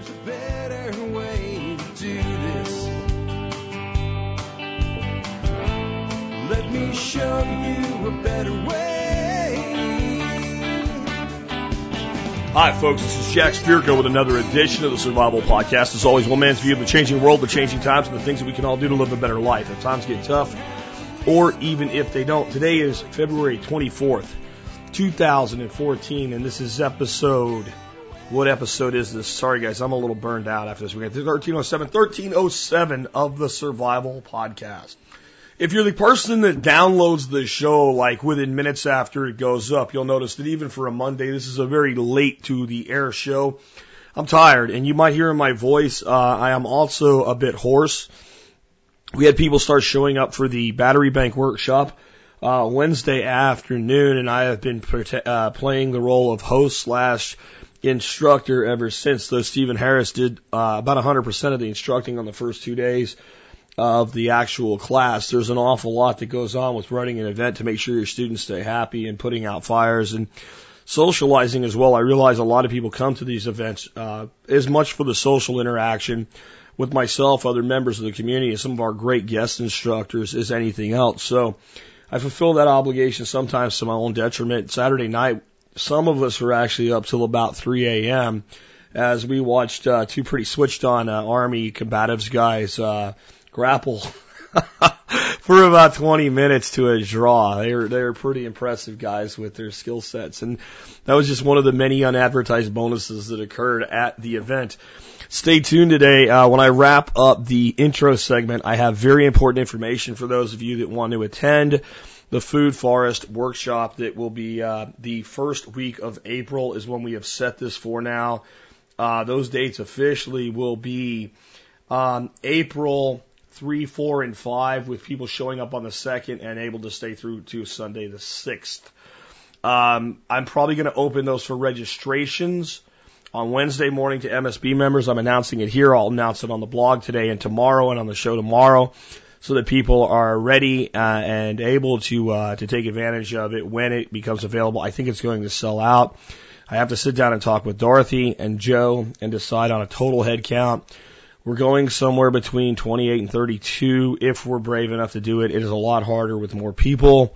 There's a better way to do this. Let me show you a better way. Hi, folks. This is Jack Spirko with another edition of the Survival Podcast. As always, one man's view of the changing world, the changing times, and the things that we can all do to live a better life. If times get tough, or even if they don't. Today is February 24th, 2014, and this is episode. What episode is this? Sorry, guys, I'm a little burned out after this weekend. 1307, 1307 of the Survival Podcast. If you're the person that downloads the show like within minutes after it goes up, you'll notice that even for a Monday, this is a very late to the air show. I'm tired, and you might hear in my voice, uh, I am also a bit hoarse. We had people start showing up for the battery bank workshop uh, Wednesday afternoon, and I have been uh, playing the role of host slash instructor ever since. Though Stephen Harris did uh, about 100% of the instructing on the first two days of the actual class. There's an awful lot that goes on with running an event to make sure your students stay happy and putting out fires and socializing as well. I realize a lot of people come to these events uh, as much for the social interaction with myself, other members of the community, and some of our great guest instructors as anything else. So I fulfill that obligation sometimes to my own detriment. Saturday night, some of us were actually up till about 3 a.m. as we watched uh, two pretty switched on uh, Army combatives guys uh, grapple for about 20 minutes to a draw. They were they were pretty impressive guys with their skill sets, and that was just one of the many unadvertised bonuses that occurred at the event. Stay tuned today. Uh, when I wrap up the intro segment, I have very important information for those of you that want to attend the Food Forest workshop that will be uh, the first week of April is when we have set this for now. Uh, those dates officially will be um, April 3, 4, and 5 with people showing up on the 2nd and able to stay through to Sunday the 6th. Um, I'm probably going to open those for registrations on Wednesday morning to MSB members. I'm announcing it here. I'll announce it on the blog today and tomorrow and on the show tomorrow so that people are ready uh, and able to uh, to take advantage of it when it becomes available. I think it's going to sell out. I have to sit down and talk with Dorothy and Joe and decide on a total head count. We're going somewhere between 28 and 32 if we're brave enough to do it. It is a lot harder with more people.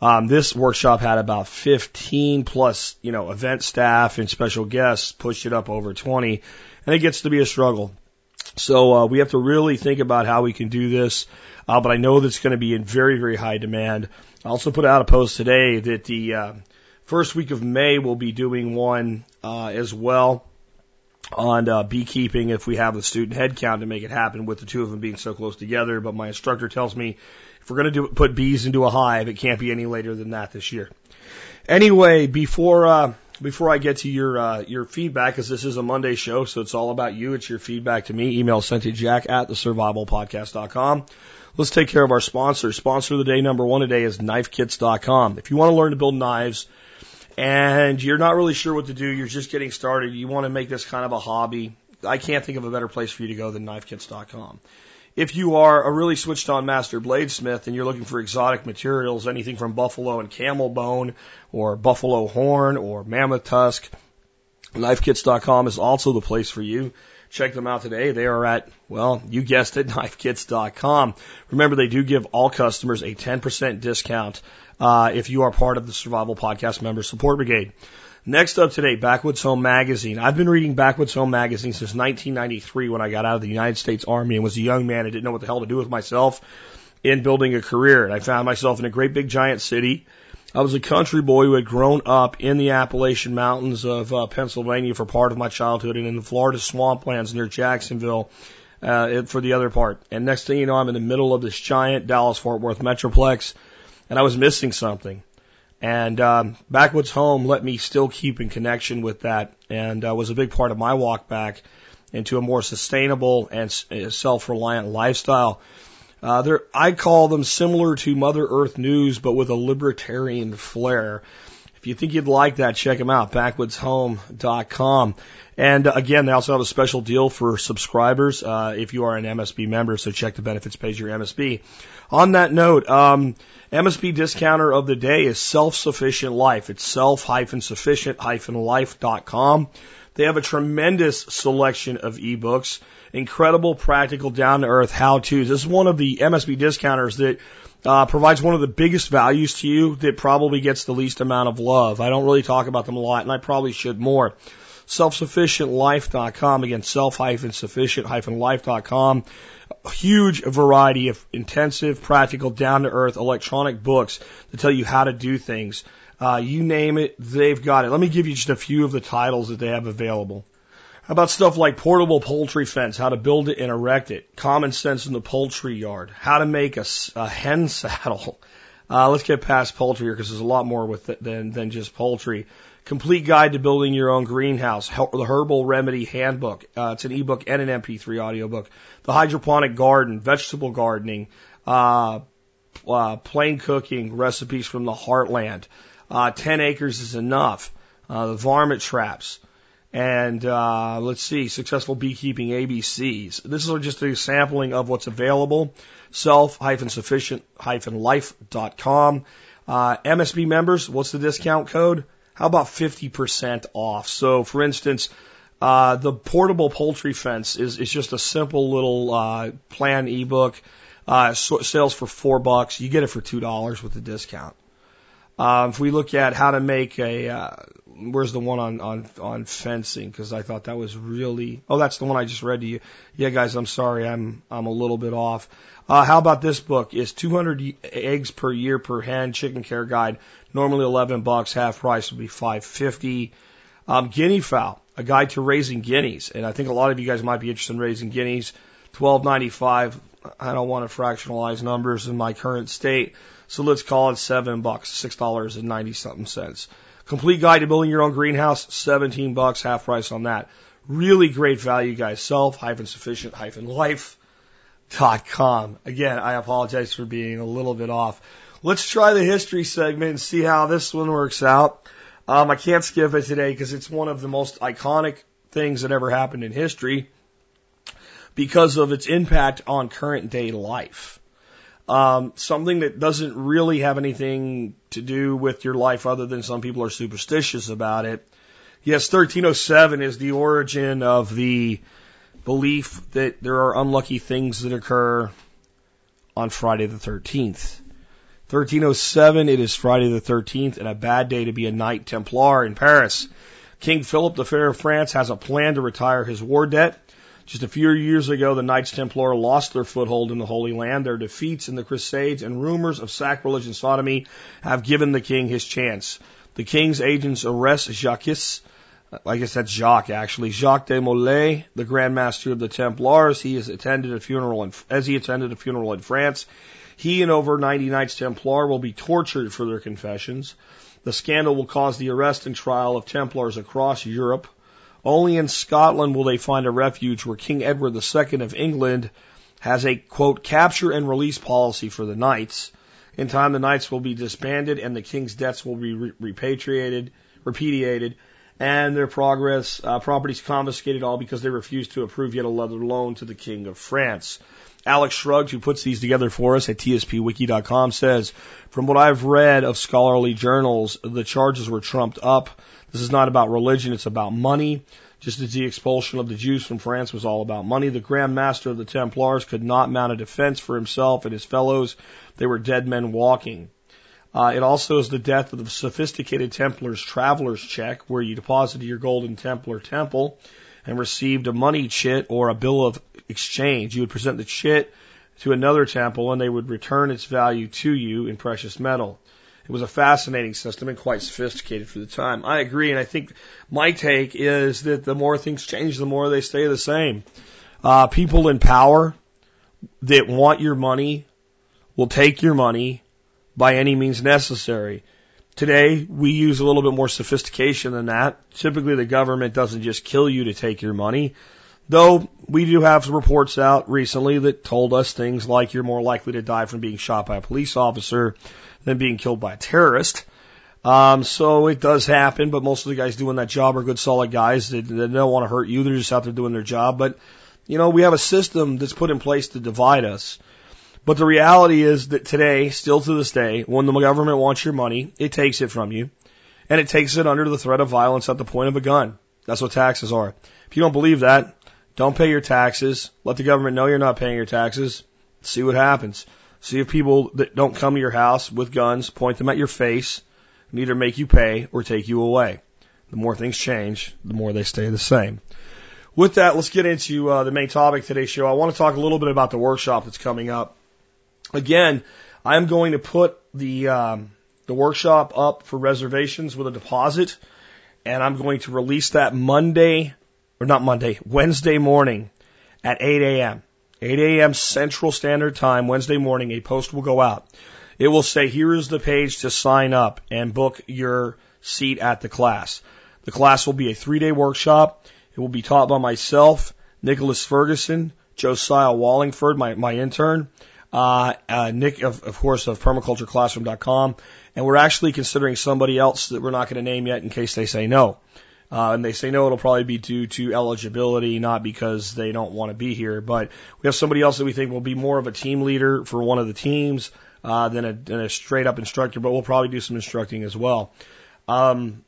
Um, this workshop had about 15 plus, you know, event staff and special guests pushed it up over 20 and it gets to be a struggle. So, uh, we have to really think about how we can do this. Uh, but I know that's going to be in very, very high demand. I also put out a post today that the, uh, first week of May we'll be doing one, uh, as well on uh, beekeeping if we have the student headcount to make it happen with the two of them being so close together. But my instructor tells me if we're going to do put bees into a hive, it can't be any later than that this year. Anyway, before uh, before I get to your uh, your feedback, because this is a Monday show, so it's all about you. It's your feedback to me. Email sent to Jack at the survivalpodcast.com. Let's take care of our sponsor. Sponsor of the day number one today is knifekits.com. If you want to learn to build knives and you're not really sure what to do, you're just getting started, you want to make this kind of a hobby, I can't think of a better place for you to go than knifekits.com. If you are a really switched on master bladesmith and you're looking for exotic materials, anything from buffalo and camel bone or buffalo horn or mammoth tusk, knifekits.com is also the place for you. Check them out today. They are at, well, you guessed it, knifekits.com. Remember, they do give all customers a 10% discount uh, if you are part of the Survival Podcast Member Support Brigade. Next up today, Backwoods Home Magazine. I've been reading Backwoods Home Magazine since 1993 when I got out of the United States Army and was a young man and didn't know what the hell to do with myself in building a career. And I found myself in a great big giant city. I was a country boy who had grown up in the Appalachian Mountains of uh, Pennsylvania for part of my childhood and in the Florida swamplands near Jacksonville uh, for the other part. And next thing you know, I'm in the middle of this giant Dallas Fort Worth metroplex and I was missing something. And um, Backwoods Home let me still keep in connection with that and uh, was a big part of my walk back into a more sustainable and self reliant lifestyle. Uh, I call them similar to Mother Earth News, but with a libertarian flair. If you think you'd like that, check them out, backwoodshome.com. And uh, again, they also have a special deal for subscribers uh, if you are an MSB member, so check the benefits page of your MSB. On that note, um, MSB discounter of the day is Self Sufficient Life. It's self-sufficient-life.com. They have a tremendous selection of ebooks, incredible, practical, down to earth how to's. This is one of the MSB discounters that uh, provides one of the biggest values to you that probably gets the least amount of love. I don't really talk about them a lot, and I probably should more. Self-sufficientlife.com. Again, self-sufficient-life.com. A huge variety of intensive, practical, down-to-earth electronic books to tell you how to do things. Uh, you name it, they've got it. Let me give you just a few of the titles that they have available. How about stuff like portable poultry fence, how to build it and erect it, common sense in the poultry yard, how to make a, a hen saddle. Uh, let's get past poultry here because there's a lot more with it than, than just poultry. Complete guide to building your own greenhouse, the herbal remedy handbook. Uh, it's an ebook and an MP3 audiobook. The hydroponic garden, vegetable gardening, uh, uh, plain cooking, recipes from the heartland. Uh, 10 acres is enough. Uh, the varmint traps. And uh, let's see, successful beekeeping ABCs. This is just a sampling of what's available. Self-sufficient-life.com. Uh, MSB members, what's the discount code? How about 50% off? So, for instance, uh, the portable poultry fence is, is just a simple little uh, plan ebook. Uh, so, sales for four bucks. You get it for two dollars with the discount. Uh, if we look at how to make a, uh, where's the one on on on fencing? Because I thought that was really. Oh, that's the one I just read to you. Yeah, guys, I'm sorry, I'm I'm a little bit off. Uh, how about this book? Is 200 eggs per year per hen chicken care guide. Normally 11 bucks. Half price would be 550. Um, guinea fowl, a guide to raising guineas, and I think a lot of you guys might be interested in raising guineas. 12.95. I don't want to fractionalize numbers in my current state. So let's call it seven bucks, six dollars and ninety something cents. Complete guide to building your own greenhouse, seventeen bucks, half price on that. Really great value, guys. Self hyphen sufficient hyphen life dot com. Again, I apologize for being a little bit off. Let's try the history segment and see how this one works out. Um, I can't skip it today because it's one of the most iconic things that ever happened in history because of its impact on current day life. Um, something that doesn't really have anything to do with your life other than some people are superstitious about it. Yes, 1307 is the origin of the belief that there are unlucky things that occur on Friday the 13th. 1307, it is Friday the 13th and a bad day to be a Knight Templar in Paris. King Philip the Fair of France has a plan to retire his war debt. Just a few years ago, the Knights Templar lost their foothold in the Holy Land. Their defeats in the Crusades and rumors of sacrilege and sodomy have given the king his chance. The king's agents arrest Jacques, I guess that's Jacques actually, Jacques de Molay, the Grand Master of the Templars. He has attended a funeral in, as he attended a funeral in France. He and over 90 Knights Templar will be tortured for their confessions. The scandal will cause the arrest and trial of Templars across Europe. Only in Scotland will they find a refuge where King Edward II of England has a quote capture and release policy for the knights. In time, the knights will be disbanded and the king's debts will be re- repatriated, repudiated, and their progress uh, properties confiscated, all because they refused to approve yet another loan to the king of France. Alex Shrugs, who puts these together for us at tspwiki.com, says, from what I've read of scholarly journals, the charges were trumped up. This is not about religion, it's about money. Just as the expulsion of the Jews from France was all about money, the Grand Master of the Templars could not mount a defense for himself and his fellows. They were dead men walking. Uh, it also is the death of the sophisticated Templar's traveler's check, where you deposited your gold in Templar temple and received a money chit or a bill of exchange. You would present the chit to another temple and they would return its value to you in precious metal. It was a fascinating system and quite sophisticated for the time. I agree, and I think my take is that the more things change, the more they stay the same. Uh, people in power that want your money will take your money by any means necessary. Today, we use a little bit more sophistication than that. Typically, the government doesn't just kill you to take your money. Though we do have some reports out recently that told us things like you're more likely to die from being shot by a police officer than being killed by a terrorist. Um, so it does happen, but most of the guys doing that job are good, solid guys that, that don't want to hurt you. They're just out there doing their job. But, you know, we have a system that's put in place to divide us. But the reality is that today, still to this day, when the government wants your money, it takes it from you. And it takes it under the threat of violence at the point of a gun. That's what taxes are. If you don't believe that, don't pay your taxes. Let the government know you're not paying your taxes. See what happens. See if people that don't come to your house with guns point them at your face and either make you pay or take you away. The more things change, the more they stay the same. With that, let's get into uh, the main topic today's show. I want to talk a little bit about the workshop that's coming up. Again, I'm going to put the um, the workshop up for reservations with a deposit, and I'm going to release that Monday or not Monday, Wednesday morning at 8 a.m. 8 a.m. Central Standard Time, Wednesday morning, a post will go out. It will say, here is the page to sign up and book your seat at the class. The class will be a three day workshop. It will be taught by myself, Nicholas Ferguson, Josiah Wallingford, my, my intern, uh, uh, Nick, of, of course, of permacultureclassroom.com. And we're actually considering somebody else that we're not going to name yet in case they say no. Uh, and they say no, it'll probably be due to eligibility, not because they don't want to be here. But we have somebody else that we think will be more of a team leader for one of the teams uh, than, a, than a straight up instructor, but we'll probably do some instructing as well. Um,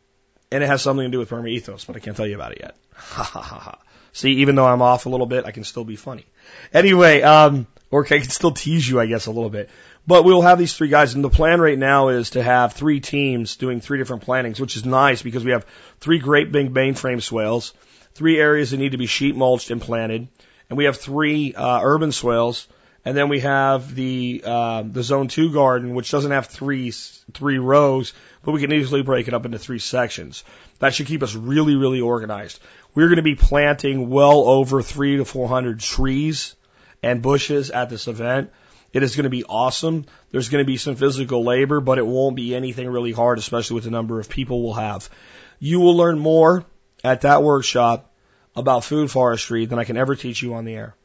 and it has something to do with Perma Ethos, but I can't tell you about it yet. Ha ha ha ha. See, even though I'm off a little bit, I can still be funny. Anyway, um, or I can still tease you, I guess, a little bit. But we'll have these three guys, and the plan right now is to have three teams doing three different plantings, which is nice because we have three great big mainframe swales, three areas that need to be sheet mulched and planted, and we have three uh, urban swales, and then we have the uh, the zone two garden, which doesn't have three three rows, but we can easily break it up into three sections. That should keep us really really organized. We're going to be planting well over three to four hundred trees and bushes at this event. It is going to be awesome. There's going to be some physical labor, but it won't be anything really hard, especially with the number of people we'll have. You will learn more at that workshop about food forestry than I can ever teach you on the air.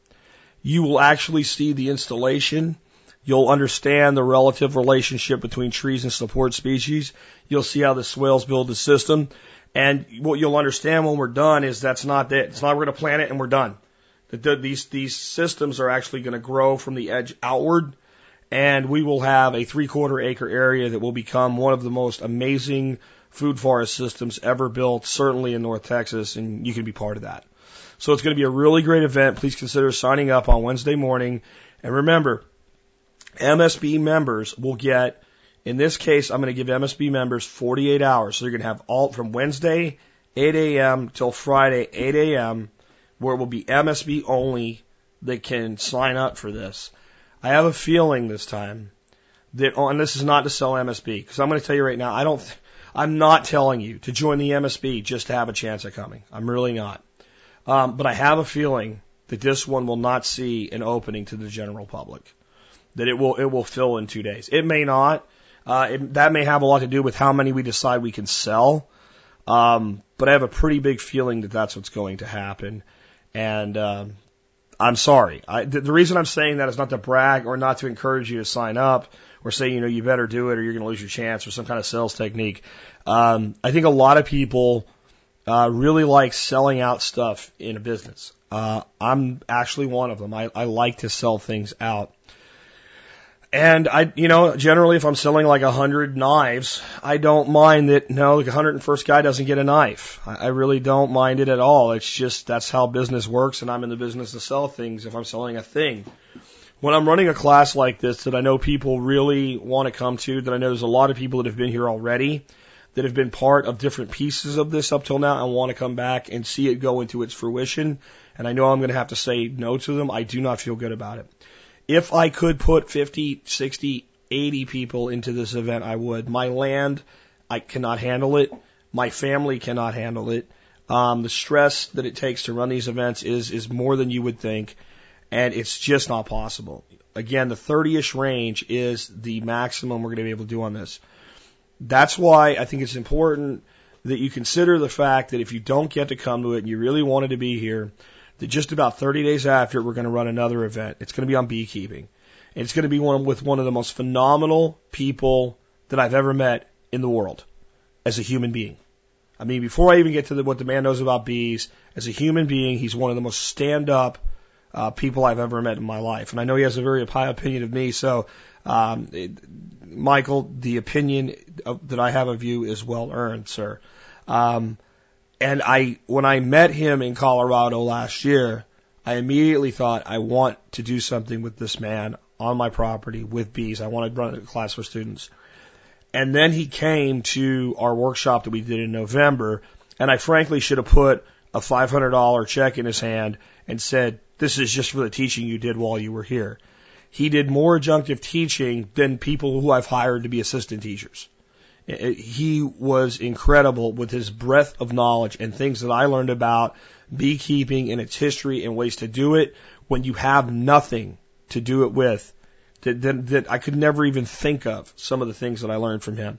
You will actually see the installation. You'll understand the relative relationship between trees and support species. You'll see how the swales build the system. And what you'll understand when we're done is that's not it. It's not we're going to plant it and we're done. That these these systems are actually going to grow from the edge outward, and we will have a three quarter acre area that will become one of the most amazing food forest systems ever built, certainly in North Texas, and you can be part of that. So it's going to be a really great event. Please consider signing up on Wednesday morning. And remember, MSB members will get, in this case, I'm going to give MSB members 48 hours. So you're going to have all from Wednesday, 8 a.m. till Friday, 8 a.m where it will be MSB only that can sign up for this. I have a feeling this time that, oh, and this is not to sell MSB, because I'm going to tell you right now, I don't, I'm not telling you to join the MSB just to have a chance at coming. I'm really not. Um, but I have a feeling that this one will not see an opening to the general public. That it will, it will fill in two days. It may not. Uh, it, that may have a lot to do with how many we decide we can sell. Um, but I have a pretty big feeling that that's what's going to happen. And um, I'm sorry. I, the, the reason I'm saying that is not to brag or not to encourage you to sign up or say, you know, you better do it or you're going to lose your chance or some kind of sales technique. Um, I think a lot of people uh, really like selling out stuff in a business. Uh, I'm actually one of them. I, I like to sell things out. And I, you know, generally if I'm selling like a hundred knives, I don't mind that, no, and first guy doesn't get a knife. I, I really don't mind it at all. It's just, that's how business works and I'm in the business to sell things if I'm selling a thing. When I'm running a class like this that I know people really want to come to, that I know there's a lot of people that have been here already, that have been part of different pieces of this up till now and want to come back and see it go into its fruition. And I know I'm going to have to say no to them. I do not feel good about it. If I could put 50, 60, 80 people into this event, I would. My land, I cannot handle it. My family cannot handle it. Um, the stress that it takes to run these events is is more than you would think, and it's just not possible. Again, the 30ish range is the maximum we're going to be able to do on this. That's why I think it's important that you consider the fact that if you don't get to come to it and you really wanted to be here, that just about 30 days after, we're going to run another event. It's going to be on beekeeping. And it's going to be one with one of the most phenomenal people that I've ever met in the world as a human being. I mean, before I even get to the, what the man knows about bees, as a human being, he's one of the most stand up uh, people I've ever met in my life. And I know he has a very high opinion of me. So, um, it, Michael, the opinion of, that I have of you is well earned, sir. Um, and I, when I met him in Colorado last year, I immediately thought I want to do something with this man on my property with bees. I want to run a class for students. And then he came to our workshop that we did in November, and I frankly should have put a $500 check in his hand and said, this is just for the teaching you did while you were here. He did more adjunctive teaching than people who I've hired to be assistant teachers. He was incredible with his breadth of knowledge and things that I learned about beekeeping and its history and ways to do it when you have nothing to do it with that, that, that I could never even think of some of the things that I learned from him.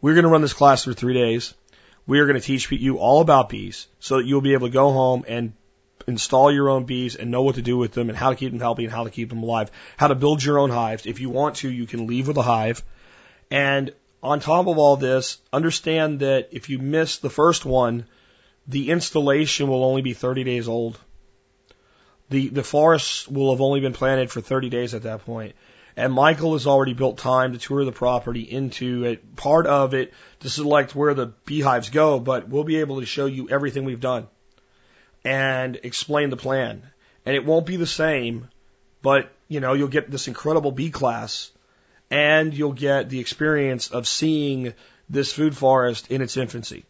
We're going to run this class for three days. We are going to teach you all about bees so that you'll be able to go home and install your own bees and know what to do with them and how to keep them healthy and how to keep them alive, how to build your own hives. If you want to, you can leave with a hive. And on top of all this, understand that if you miss the first one, the installation will only be 30 days old. The, the forest will have only been planted for 30 days at that point. And Michael has already built time to tour the property into it, part of it to select where the beehives go, but we'll be able to show you everything we've done and explain the plan. And it won't be the same, but you know, you'll get this incredible bee class and you'll get the experience of seeing this food forest in its infancy.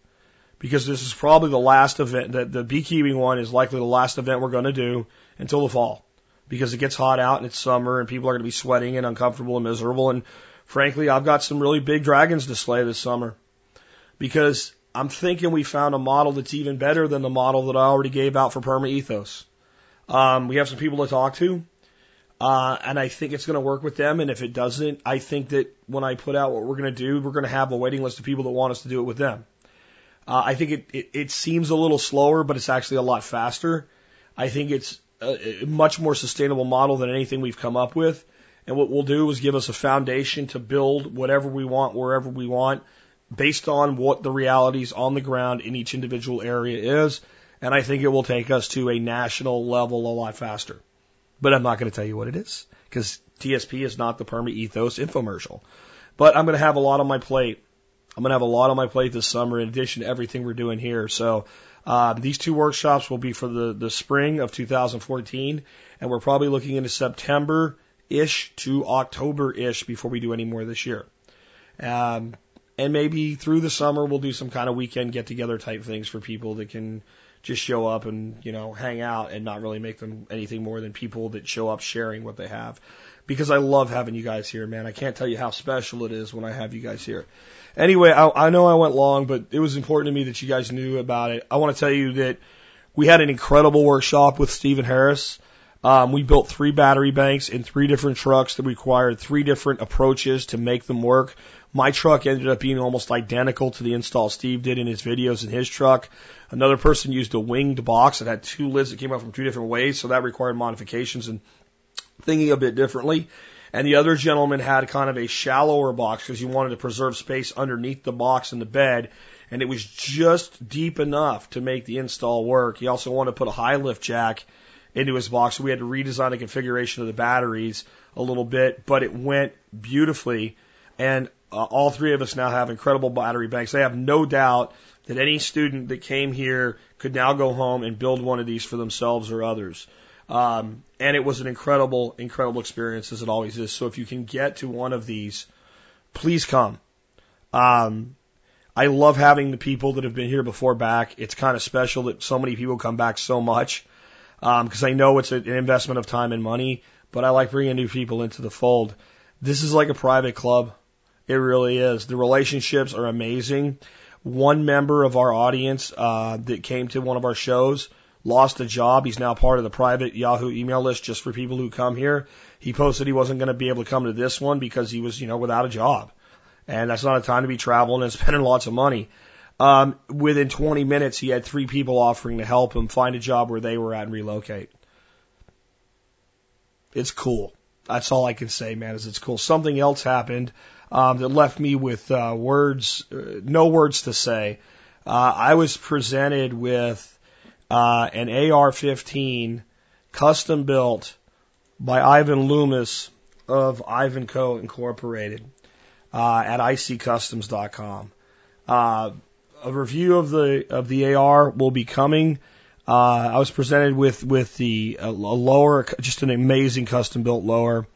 Because this is probably the last event that the beekeeping one is likely the last event we're going to do until the fall. Because it gets hot out and it's summer and people are going to be sweating and uncomfortable and miserable. And frankly, I've got some really big dragons to slay this summer. Because I'm thinking we found a model that's even better than the model that I already gave out for Perma Ethos. Um, we have some people to talk to, uh, and I think it's going to work with them. And if it doesn't, I think that when I put out what we're going to do, we're going to have a waiting list of people that want us to do it with them. Uh, I think it, it, it seems a little slower, but it's actually a lot faster. I think it's a, a much more sustainable model than anything we've come up with. And what we'll do is give us a foundation to build whatever we want, wherever we want based on what the realities on the ground in each individual area is. And I think it will take us to a national level a lot faster. But I'm not going to tell you what it is because TSP is not the Perma Ethos infomercial. But I'm going to have a lot on my plate. I'm going to have a lot on my plate this summer in addition to everything we're doing here. So uh, these two workshops will be for the, the spring of 2014, and we're probably looking into September ish to October ish before we do any more this year. Um, and maybe through the summer we'll do some kind of weekend get together type things for people that can just show up and you know hang out and not really make them anything more than people that show up sharing what they have. Because I love having you guys here man. I can't tell you how special it is when I have you guys here. Anyway I, I know I went long but it was important to me that you guys knew about it. I want to tell you that we had an incredible workshop with Stephen Harris. Um, we built three battery banks in three different trucks that required three different approaches to make them work. My truck ended up being almost identical to the install Steve did in his videos in his truck. Another person used a winged box that had two lids that came out from two different ways, so that required modifications and thinking a bit differently. And the other gentleman had kind of a shallower box because he wanted to preserve space underneath the box in the bed. And it was just deep enough to make the install work. He also wanted to put a high lift jack into his box. So we had to redesign the configuration of the batteries a little bit, but it went beautifully. And uh, all three of us now have incredible battery banks. I have no doubt that any student that came here could now go home and build one of these for themselves or others. Um, and it was an incredible, incredible experience as it always is. So if you can get to one of these, please come. Um, I love having the people that have been here before back. It's kind of special that so many people come back so much because um, I know it's an investment of time and money. But I like bringing new people into the fold. This is like a private club. It really is. The relationships are amazing. One member of our audience uh, that came to one of our shows lost a job. He's now part of the private Yahoo email list just for people who come here. He posted he wasn't going to be able to come to this one because he was, you know, without a job. And that's not a time to be traveling and spending lots of money. Um, within 20 minutes, he had three people offering to help him find a job where they were at and relocate. It's cool. That's all I can say, man, is it's cool. Something else happened um, that left me with uh, words, uh, no words to say. Uh, I was presented with uh, an AR-15 custom built by Ivan Loomis of Ivanco Incorporated uh, at iccustoms.com. Uh, a review of the of the AR will be coming. Uh, I was presented with with the a, a lower, just an amazing custom built lower,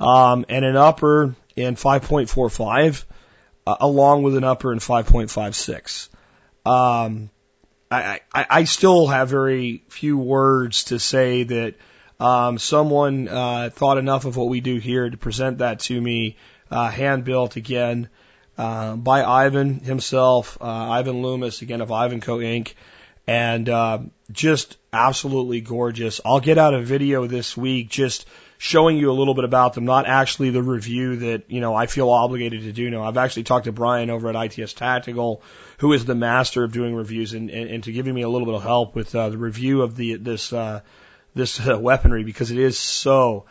um, and an upper in 5.45, uh, along with an upper in 5.56. Um, I, I, I still have very few words to say that um, someone uh, thought enough of what we do here to present that to me, uh, hand built again uh, by Ivan himself, uh, Ivan Loomis, again of Ivanco Inc., and uh, just absolutely gorgeous. I'll get out a video this week just showing you a little bit about them, not actually the review that, you know, I feel obligated to do now. I've actually talked to Bryan over at ITS Tactical, who is the master of doing reviews and, and, and to giving me a little bit of help with uh, the review of the this uh, this uh, weaponry because it is so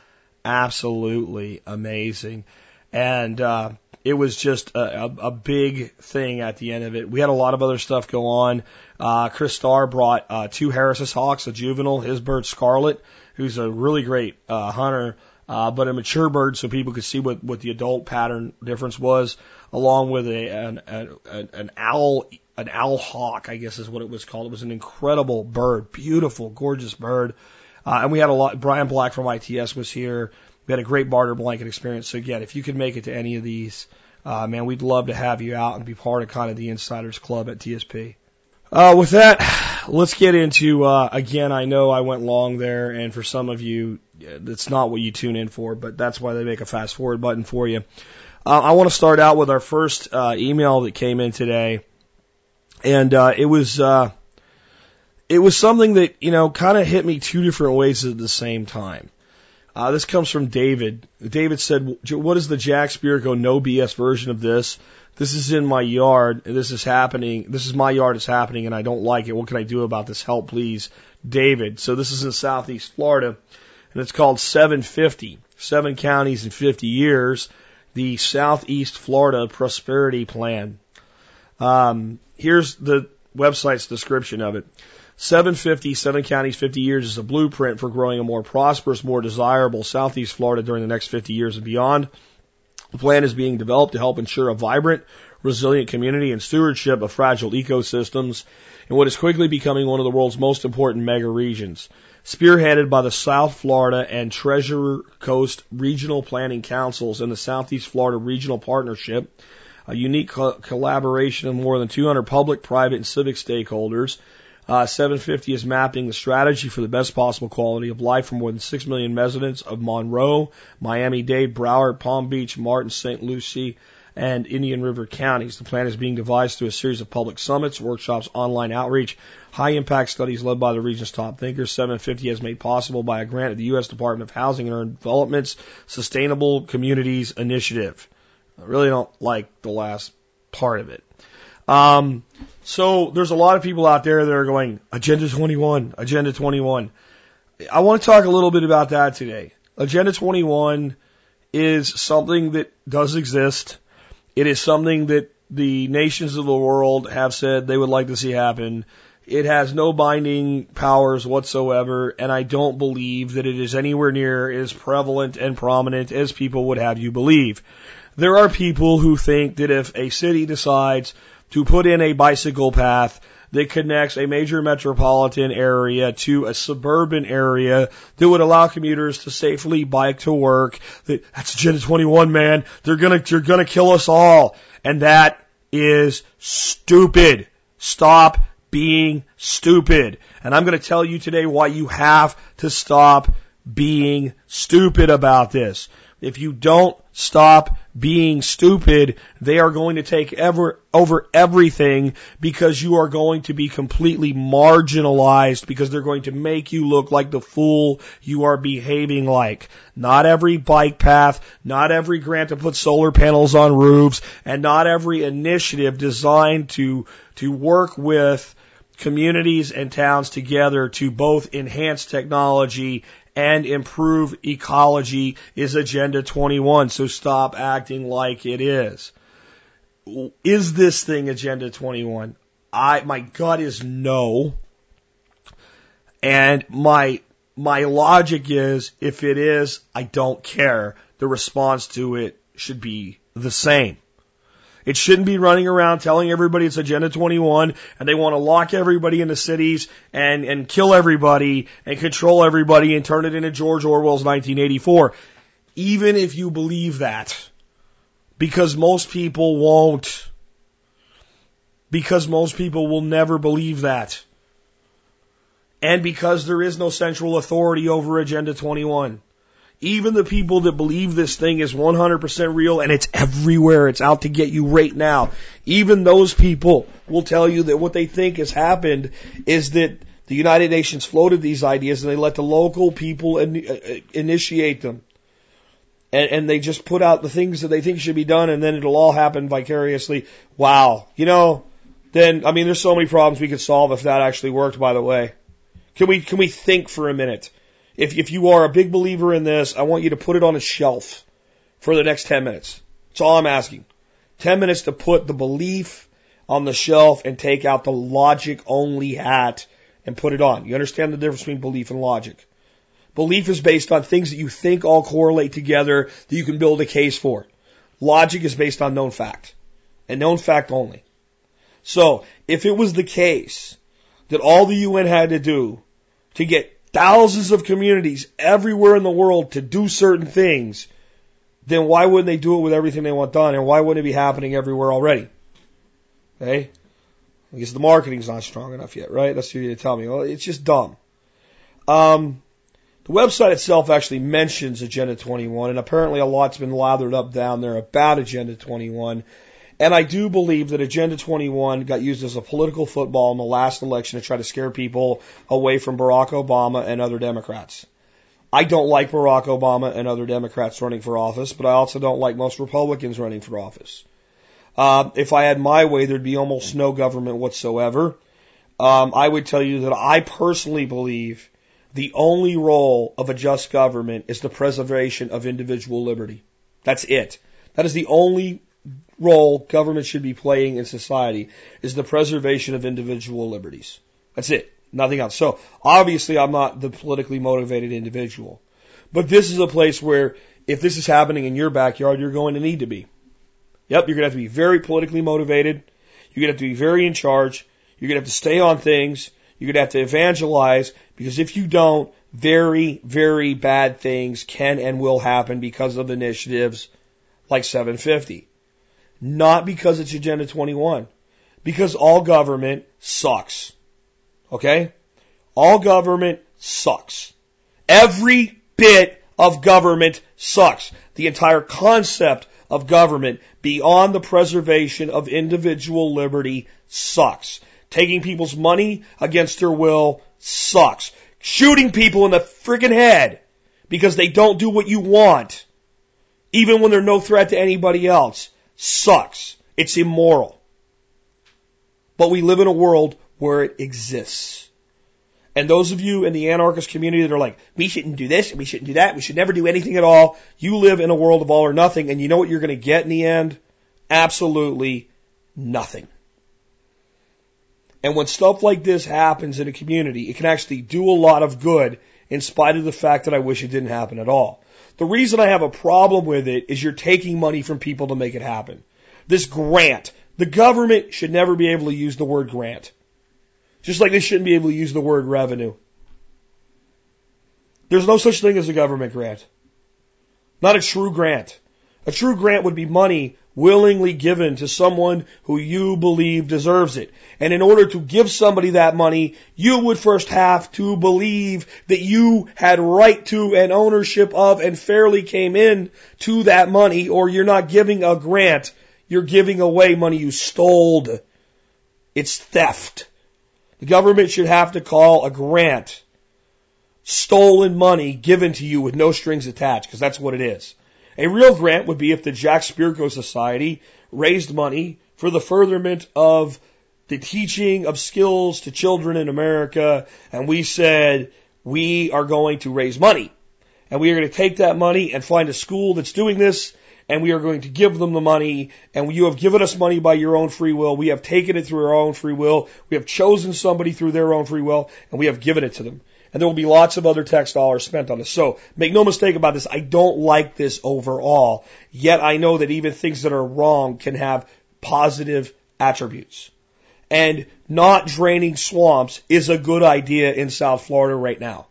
absolutely amazing. And uh, it was just a, a, a big thing at the end of it. We had a lot of other stuff go on. Uh, Chris Starr brought uh, two Harris's hawks, a juvenile, his bird Scarlet, who's a really great uh, hunter, uh, but a mature bird, so people could see what what the adult pattern difference was, along with a an, an, an owl an owl hawk, I guess is what it was called. It was an incredible bird, beautiful, gorgeous bird. Uh, and we had a lot. Bryan Black from ITS was here. We had a great barter blanket experience. So again, if you could make it to any of these, uh, man, we'd love to have you out and be part of kind of the Insiders Club at TSP. Uh, with that, let's get into, uh, again, I know I went long there, and for some of you, that's not what you tune in for, but that's why they make a fast forward button for you. Uh, I want to start out with our first uh, email that came in today, and uh, it was uh, it was something that you know kind of hit me two different ways at the same time. Uh, this comes from David. David said, "What is the Jack Spirko no BS version of this? This is in my yard. This is happening. This is my yard. It's happening, and I don't like it. What can I do about this? Help, please, David." So this is in Southeast Florida, and it's called 750. Seven counties in 50 years. The Southeast Florida Prosperity Plan. Um, here's the website's description of it. 750, seven counties, 50 years is a blueprint for growing a more prosperous, more desirable Southeast Florida during the next 50 years and beyond. The plan is being developed to help ensure a vibrant, resilient community and stewardship of fragile ecosystems in what is quickly becoming one of the world's most important mega regions. Spearheaded by the South Florida and Treasure Coast Regional Planning Councils and the Southeast Florida Regional Partnership, a unique co- collaboration of more than 200 public, private, and civic stakeholders, uh, 750 is mapping the strategy for the best possible quality of life for more than 6 million residents of Monroe, Miami-Dade, Broward, Palm Beach, Martin, St. Lucie, and Indian River counties. The plan is being devised through a series of public summits, workshops, online outreach, high impact studies led by the region's top thinkers. 750 is made possible by a grant of the U.S. Department of Housing and Urban Development's Sustainable Communities Initiative. I really don't like the last part of it. Um, so there's a lot of people out there that are going, Agenda 21, Agenda 21. I want to talk a little bit about that today. Agenda 21 is something that does exist. It is something that the nations of the world have said they would like to see happen. It has no binding powers whatsoever, and I don't believe that it is anywhere near as prevalent and prominent as people would have you believe. There are people who think that if a city decides to put in a bicycle path that connects a major metropolitan area to a suburban area that would allow commuters to safely bike to work. That's Agenda 21, man. They're gonna, they're gonna kill us all. And that is stupid. Stop being stupid. And I'm gonna tell you today why you have to stop being stupid about this. If you don't stop being stupid, they are going to take ever over everything because you are going to be completely marginalized because they're going to make you look like the fool you are behaving like. Not every bike path, not every grant to put solar panels on roofs, and not every initiative designed to to work with communities and towns together to both enhance technology and improve ecology is Agenda 21. So stop acting like it is. Is this thing Agenda 21? I, my gut is no. And my, my logic is if it is, I don't care. The response to it should be the same. It shouldn't be running around telling everybody it's Agenda 21 and they want to lock everybody into cities and, and kill everybody and control everybody and turn it into George Orwell's 1984. Even if you believe that, because most people won't. Because most people will never believe that. And because there is no central authority over Agenda 21. Even the people that believe this thing is 100% real and it's everywhere, it's out to get you right now. Even those people will tell you that what they think has happened is that the United Nations floated these ideas and they let the local people in, uh, initiate them. And, and they just put out the things that they think should be done and then it'll all happen vicariously. Wow. You know, then, I mean, there's so many problems we could solve if that actually worked, by the way. Can we, can we think for a minute? If, if you are a big believer in this, I want you to put it on a shelf for the next 10 minutes. That's all I'm asking. 10 minutes to put the belief on the shelf and take out the logic only hat and put it on. You understand the difference between belief and logic? Belief is based on things that you think all correlate together that you can build a case for. Logic is based on known fact and known fact only. So if it was the case that all the UN had to do to get thousands of communities everywhere in the world to do certain things, then why wouldn't they do it with everything they want done? And why wouldn't it be happening everywhere already? Okay? I guess the marketing's not strong enough yet, right? That's what you're tell me. Well, it's just dumb. Um, the website itself actually mentions Agenda 21, and apparently a lot's been lathered up down there about Agenda 21. And I do believe that Agenda 21 got used as a political football in the last election to try to scare people away from Barack Obama and other Democrats. I don't like Barack Obama and other Democrats running for office, but I also don't like most Republicans running for office. Uh, if I had my way, there'd be almost no government whatsoever. Um, I would tell you that I personally believe the only role of a just government is the preservation of individual liberty. That's it. That is the only role government should be playing in society is the preservation of individual liberties. That's it. Nothing else. So obviously I'm not the politically motivated individual. But this is a place where if this is happening in your backyard, you're going to need to be. Yep, you're going to have to be very politically motivated. You're going to have to be very in charge. You're going to have to stay on things. You're going to have to evangelize because if you don't, very, very bad things can and will happen because of initiatives like 750. Not because it's Agenda 21. Because all government sucks. Okay? All government sucks. Every bit of government sucks. The entire concept of government beyond the preservation of individual liberty sucks. Taking people's money against their will sucks. Shooting people in the freaking head because they don't do what you want, even when they're no threat to anybody else, sucks. It's immoral. But we live in a world where it exists. And those of you in the anarchist community that are like, we shouldn't do this, and we shouldn't do that, we should never do anything at all, you live in a world of all or nothing, and you know what you're going to get in the end? Absolutely nothing. And when stuff like this happens in a community, it can actually do a lot of good in spite of the fact that I wish it didn't happen at all. The reason I have a problem with it is you're taking money from people to make it happen. This grant, the government should never be able to use the word grant. Just like they shouldn't be able to use the word revenue. There's no such thing as a government grant. Not a true grant. A true grant would be money willingly given to someone who you believe deserves it. And in order to give somebody that money, you would first have to believe that you had right to and ownership of and fairly came in to that money or you're not giving a grant. You're giving away money you stole. It's theft. The government should have to call a grant stolen money given to you with no strings attached because that's what it is. A real grant would be if the Jack Spirko Society raised money for the furtherment of the teaching of skills to children in America, and we said, we are going to raise money. And we are going to take that money and find a school that's doing this, and we are going to give them the money, and you have given us money by your own free will. We have taken it through our own free will. We have chosen somebody through their own free will, and we have given it to them and there will be lots of other tax dollars spent on this. So make no mistake about this. I don't like this overall. Yet I know that even things that are wrong can have positive attributes. And not draining swamps is a good idea in South Florida right now.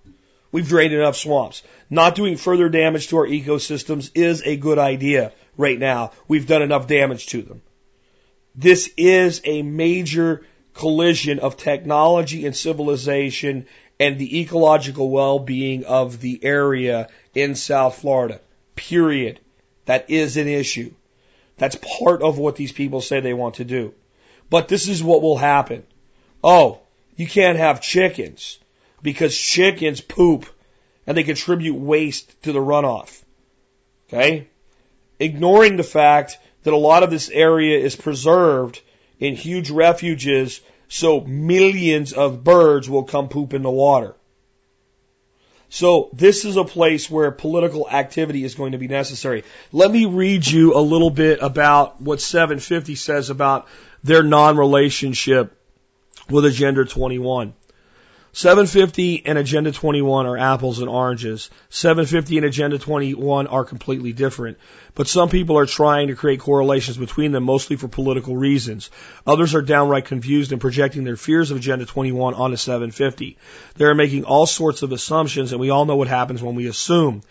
We've drained enough swamps. Not doing further damage to our ecosystems is a good idea right now. We've done enough damage to them. This is a major collision of technology and civilization and the ecological well-being of the area in South Florida. Period. That is an issue. That's part of what these people say they want to do. But this is what will happen. Oh, you can't have chickens because chickens poop and they contribute waste to the runoff. Okay? Ignoring the fact that a lot of this area is preserved in huge refuges so millions of birds will come poop in the water. So this is a place where political activity is going to be necessary. Let me read you a little bit about what 750 says about their non-relationship with Agenda 21. 750 and Agenda 21 are apples and oranges. 750 and Agenda 21 are completely different. But some people are trying to create correlations between them mostly for political reasons. Others are downright confused and projecting their fears of Agenda 21 onto 750. They are making all sorts of assumptions and we all know what happens when we assume.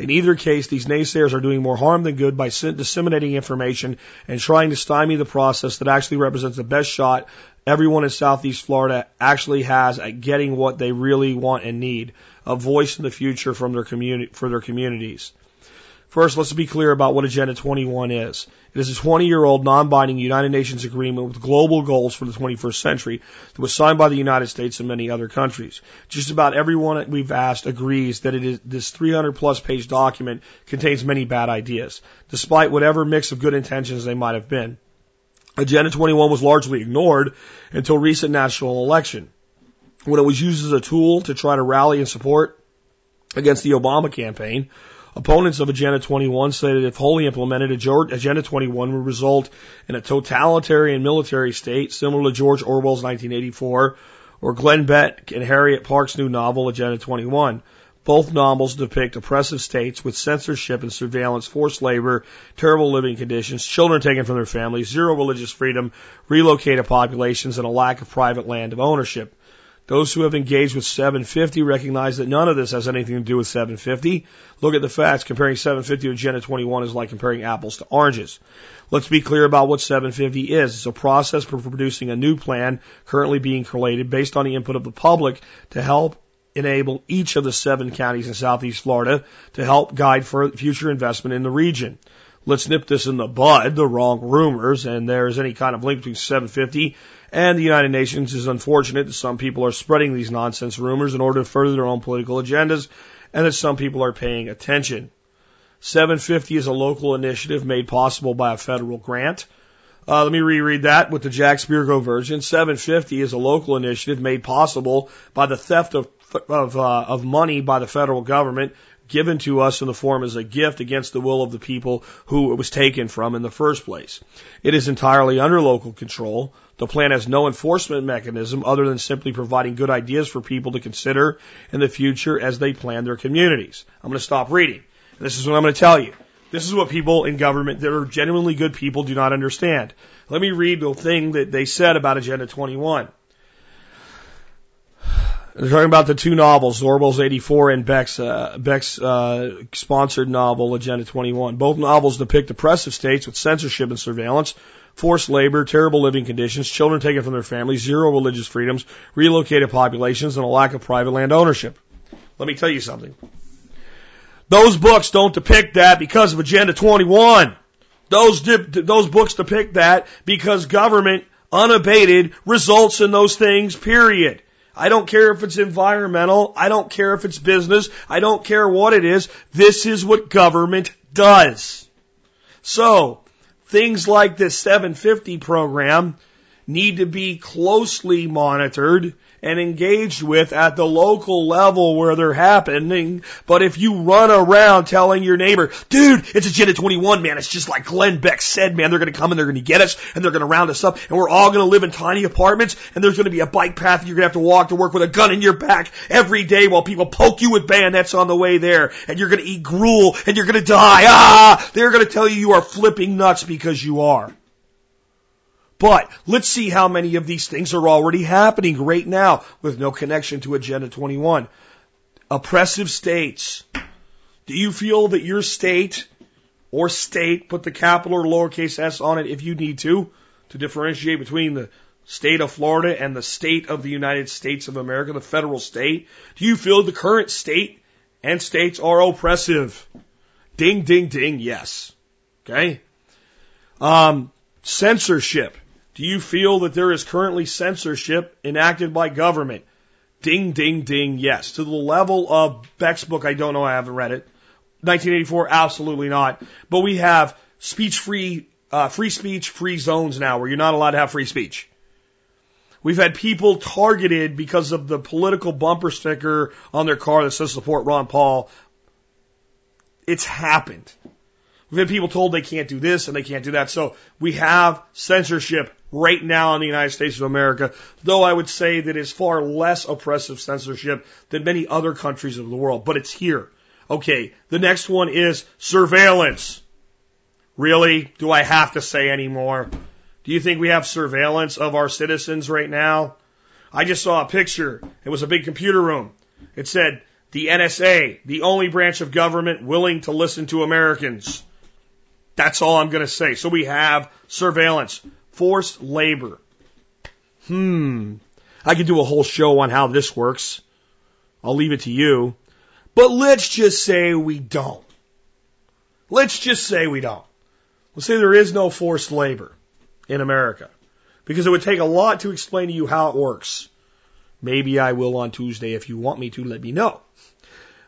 In either case, these naysayers are doing more harm than good by disseminating information and trying to stymie the process that actually represents the best shot everyone in Southeast Florida actually has at getting what they really want and need, a voice in the future from their community, for their communities. First, let's be clear about what Agenda 21 is. It is a 20 year old non binding United Nations agreement with global goals for the 21st century that was signed by the United States and many other countries. Just about everyone that we've asked agrees that it is, this 300 plus page document contains many bad ideas, despite whatever mix of good intentions they might have been. Agenda 21 was largely ignored until recent national election, when it was used as a tool to try to rally and support against the Obama campaign. Opponents of Agenda 21 say that if wholly implemented, Agenda 21 would result in a totalitarian military state similar to George Orwell's 1984 or Glenn Beck and Harriet Parke's new novel, Agenda 21. Both novels depict oppressive states with censorship and surveillance, forced labor, terrible living conditions, children taken from their families, zero religious freedom, relocated populations, and a lack of private land of ownership. Those who have engaged with 750 recognize that none of this has anything to do with 750. Look at the facts. Comparing 750 to Agenda 21 is like comparing apples to oranges. Let's be clear about what 750 is. It's a process for producing a new plan currently being collated based on the input of the public to help enable each of the seven counties in southeast Florida to help guide future investment in the region. Let's nip this in the bud, the wrong rumors, and there is any kind of link between 750 and the United Nations is unfortunate that some people are spreading these nonsense rumors in order to further their own political agendas and that some people are paying attention. 750 is a local initiative made possible by a federal grant. Uh, let me reread that with the Jack Spirko version. 750 is a local initiative made possible by the theft of of, uh, of money by the federal government given to us in the form as a gift against the will of the people who it was taken from in the first place. It is entirely under local control. The plan has no enforcement mechanism other than simply providing good ideas for people to consider in the future as they plan their communities. I'm going to stop reading. This is what I'm going to tell you. This is what people in government that are genuinely good people do not understand. Let me read the thing that they said about Agenda 21. They're talking about the two novels, Orwell's 84 and Beck's, uh, Beck's uh, sponsored novel, Agenda 21. Both novels depict oppressive states with censorship and surveillance, forced labor, terrible living conditions, children taken from their families, zero religious freedoms, relocated populations, and a lack of private land ownership. Let me tell you something. Those books don't depict that because of Agenda 21. Those, those books depict that because government unabated results in those things, period. I don't care if it's environmental. I don't care if it's business. I don't care what it is. This is what government does. So, things like this 750 program need to be closely monitored and engaged with at the local level where they're happening. But if you run around telling your neighbor, dude, it's Agenda 21, man, it's just like Glenn Beck said, man, they're going to come and they're going to get us and they're going to round us up and we're all going to live in tiny apartments and there's going to be a bike path and you're going to have to walk to work with a gun in your back every day while people poke you with bayonets on the way there and you're going to eat gruel and you're going to die. Ah, they're going to tell you you are flipping nuts because you are. But let's see how many of these things are already happening right now with no connection to Agenda 21. Oppressive states. Do you feel that your state or state, put the capital or lowercase s on it if you need to, to differentiate between the state of Florida and the state of the United States of America, the federal state? Do you feel the current state and states are oppressive? Ding, ding, ding, yes. Okay? Um, censorship. Do you feel that there is currently censorship enacted by government? Ding, ding, ding, yes. To the level of Beck's book, I don't know, I haven't read it. 1984, absolutely not. But we have speech free, uh, free speech free zones now where you're not allowed to have free speech. We've had people targeted because of the political bumper sticker on their car that says support Ron Paul. It's happened. We've had people told they can't do this and they can't do that. So we have censorship right now in the United States of America, though I would say that it's far less oppressive censorship than many other countries of the world, but it's here. Okay, the next one is surveillance. Really? Do I have to say any more? Do you think we have surveillance of our citizens right now? I just saw a picture. It was a big computer room. It said, the NSA, the only branch of government willing to listen to Americans. That's all I'm going to say. So we have surveillance, forced labor. Hmm. I could do a whole show on how this works. I'll leave it to you. But let's just say we don't. Let's just say we don't. Let's say there is no forced labor in America. Because it would take a lot to explain to you how it works. Maybe I will on Tuesday. If you want me to, let me know.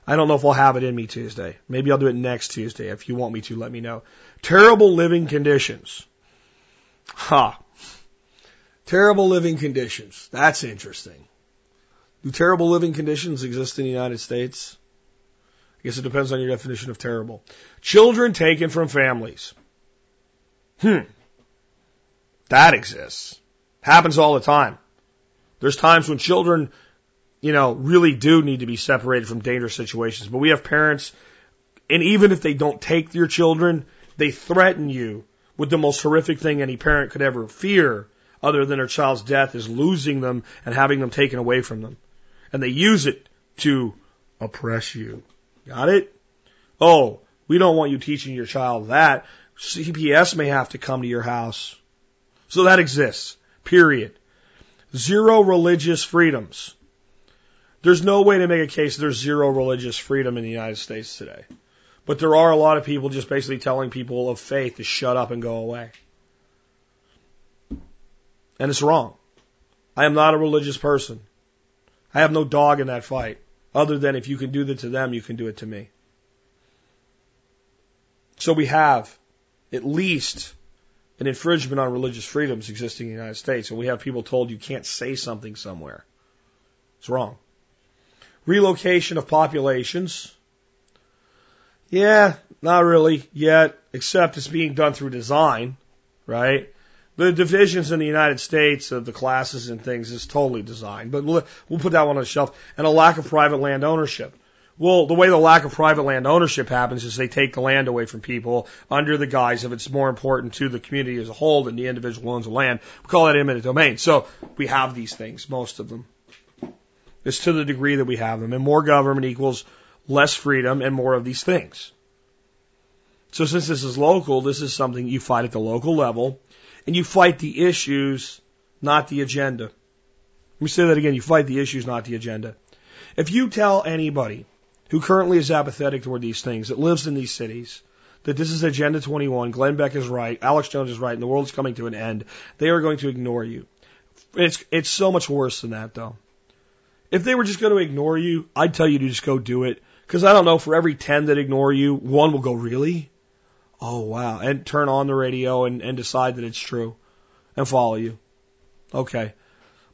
I don't know if I'll have it in me Tuesday. Maybe I'll do it next Tuesday. If you want me to, let me know. Terrible living conditions. Ha. Terrible living conditions. That's interesting. Do terrible living conditions exist in the United States? I guess it depends on your definition of terrible. Children taken from families. Hmm. That exists. Happens all the time. There's times when children, you know, really do need to be separated from dangerous situations. But we have parents, and even if they don't take your children, they threaten you with the most horrific thing any parent could ever fear, other than their child's death, is losing them and having them taken away from them. And they use it to oppress you. Got it? Oh, we don't want you teaching your child that. CPS may have to come to your house. So that exists. Period. Zero religious freedoms. There's no way to make a case there's zero religious freedom in the United States today. But there are a lot of people just basically telling people of faith to shut up and go away. And it's wrong. I am not a religious person. I have no dog in that fight. Other than if you can do that to them, you can do it to me. So we have at least an infringement on religious freedoms existing in the United States, and we have people told you can't say something somewhere. It's wrong. Relocation of populations. Yeah, not really yet, except it's being done through design, right? The divisions in the United States of the classes and things is totally designed, but we'll, put that one on the shelf. And a lack of private land ownership. Well, the way the lack of private land ownership happens is they take the land away from people under the guise of it's more important to the community as a whole than the individual owns the land. We call that eminent domain. So we have these things, most of them. It's to the degree that we have them. And more government equals less freedom and more of these things. So since this is local, this is something you fight at the local level and you fight the issues, not the agenda. Let me say that again. You fight the issues, not the agenda. If you tell anybody who currently is apathetic toward these things, that lives in these cities, that this is Agenda 21, Glenn Beck is right, Alex Jones is right, and the world is coming to an end, they are going to ignore you. It's, it's so much worse than that, though. If they were just going to ignore you, I'd tell you to just go do it. Because I don't know, for every 10 that ignore you, one will go, really? Oh, wow. And turn on the radio and, and decide that it's true and follow you. Okay.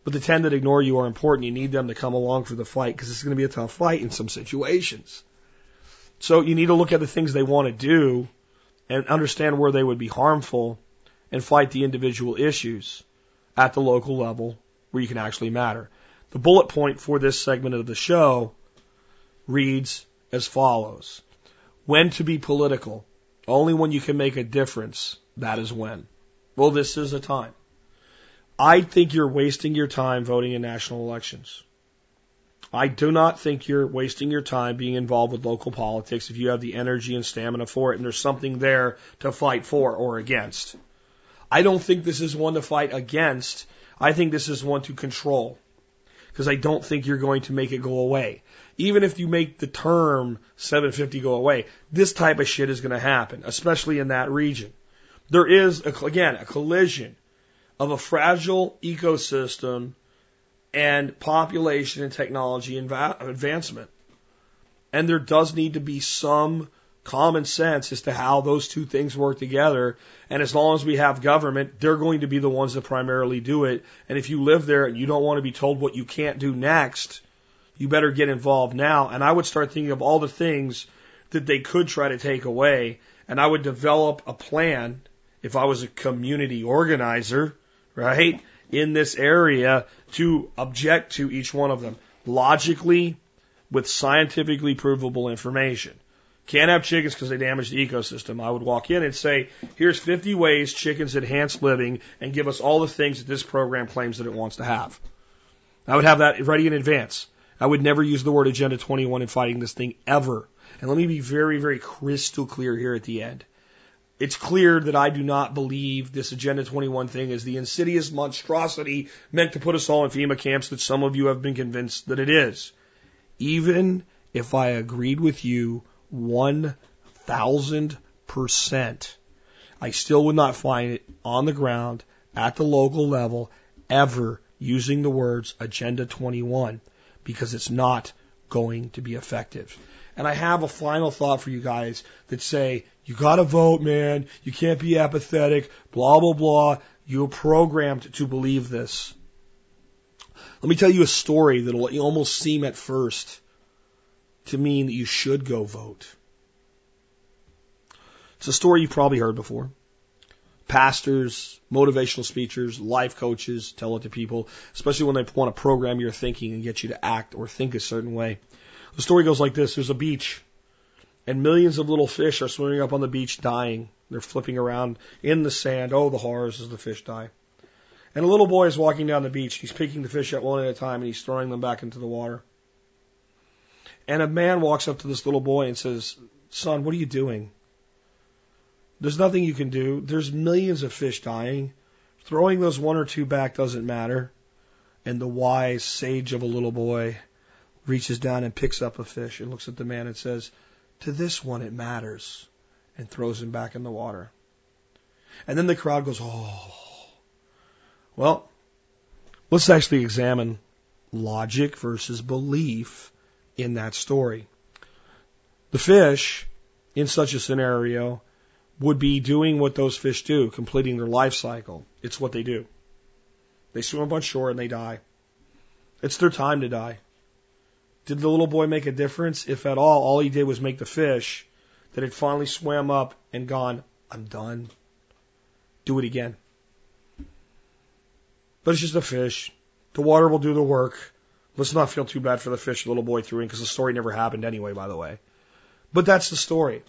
But the 10 that ignore you are important. You need them to come along for the fight because it's going to be a tough fight in some situations. So you need to look at the things they want to do and understand where they would be harmful and fight the individual issues at the local level where you can actually matter. The bullet point for this segment of the show reads as follows. When to be political only when you can make a difference, that is when. Well, this is a time. I think you're wasting your time voting in national elections. I do not think you're wasting your time being involved with local politics if you have the energy and stamina for it and there's something there to fight for or against. I don't think this is one to fight against. I think this is one to control. Because I don't think you're going to make it go away. Even if you make the term 750 go away, this type of shit is going to happen, especially in that region. There is, a, again, a collision of a fragile ecosystem and population and technology advancement. And there does need to be some common sense as to how those two things work together. And as long as we have government, they're going to be the ones that primarily do it. And if you live there and you don't want to be told what you can't do next, you better get involved now. And I would start thinking of all the things that they could try to take away. And I would develop a plan if I was a community organizer, right, in this area to object to each one of them logically with scientifically provable information. Can't have chickens because they damage the ecosystem. I would walk in and say, here's 50 ways chickens enhance living and give us all the things that this program claims that it wants to have. I would have that ready in advance. I would never use the word Agenda 21 in fighting this thing ever. And let me be very, very crystal clear here at the end. It's clear that I do not believe this Agenda 21 thing is the insidious monstrosity meant to put us all in FEMA camps that some of you have been convinced that it is. Even if I agreed with you 1000%. I still would not find it on the ground at the local level ever using the words Agenda 21 because it's not going to be effective. And I have a final thought for you guys that say, you gotta vote, man. You can't be apathetic, blah, blah, blah. You're programmed to believe this. Let me tell you a story that'll almost seem at first to mean that you should go vote. It's a story you've probably heard before. Pastors, motivational speakers, life coaches tell it to people, especially when they want to program your thinking and get you to act or think a certain way. The story goes like this. There's a beach and millions of little fish are swimming up on the beach dying. They're flipping around in the sand. Oh, the horrors as the fish die. And a little boy is walking down the beach. He's picking the fish up one at a time and he's throwing them back into the water. And a man walks up to this little boy and says, Son, what are you doing? There's nothing you can do. There's millions of fish dying. Throwing those one or two back doesn't matter. And the wise sage of a little boy reaches down and picks up a fish and looks at the man and says, To this one it matters, and throws him back in the water. And then the crowd goes, Oh. Well, let's actually examine logic versus belief in that story. The fish, in such a scenario, would be doing what those fish do, completing their life cycle. It's what they do. They swim up on shore and they die. It's their time to die. Did the little boy make a difference? If at all, all he did was make the fish that had finally swam up and gone, I'm done. Do it again. But it's just a fish. The water will do the work. Let's not feel too bad for the fish the little boy threw in because the story never happened anyway, by the way. But that's the story.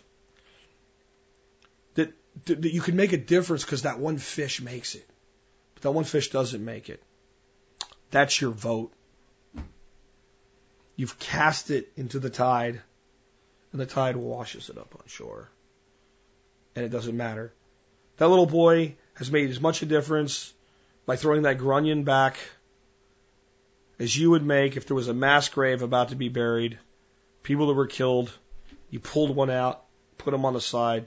That, that you can make a difference because that one fish makes it. But that one fish doesn't make it. That's your vote. You've cast it into the tide, and the tide washes it up on shore. And it doesn't matter. That little boy has made as much a difference by throwing that grunion back as you would make if there was a mass grave about to be buried, people that were killed, you pulled one out, put them on the side,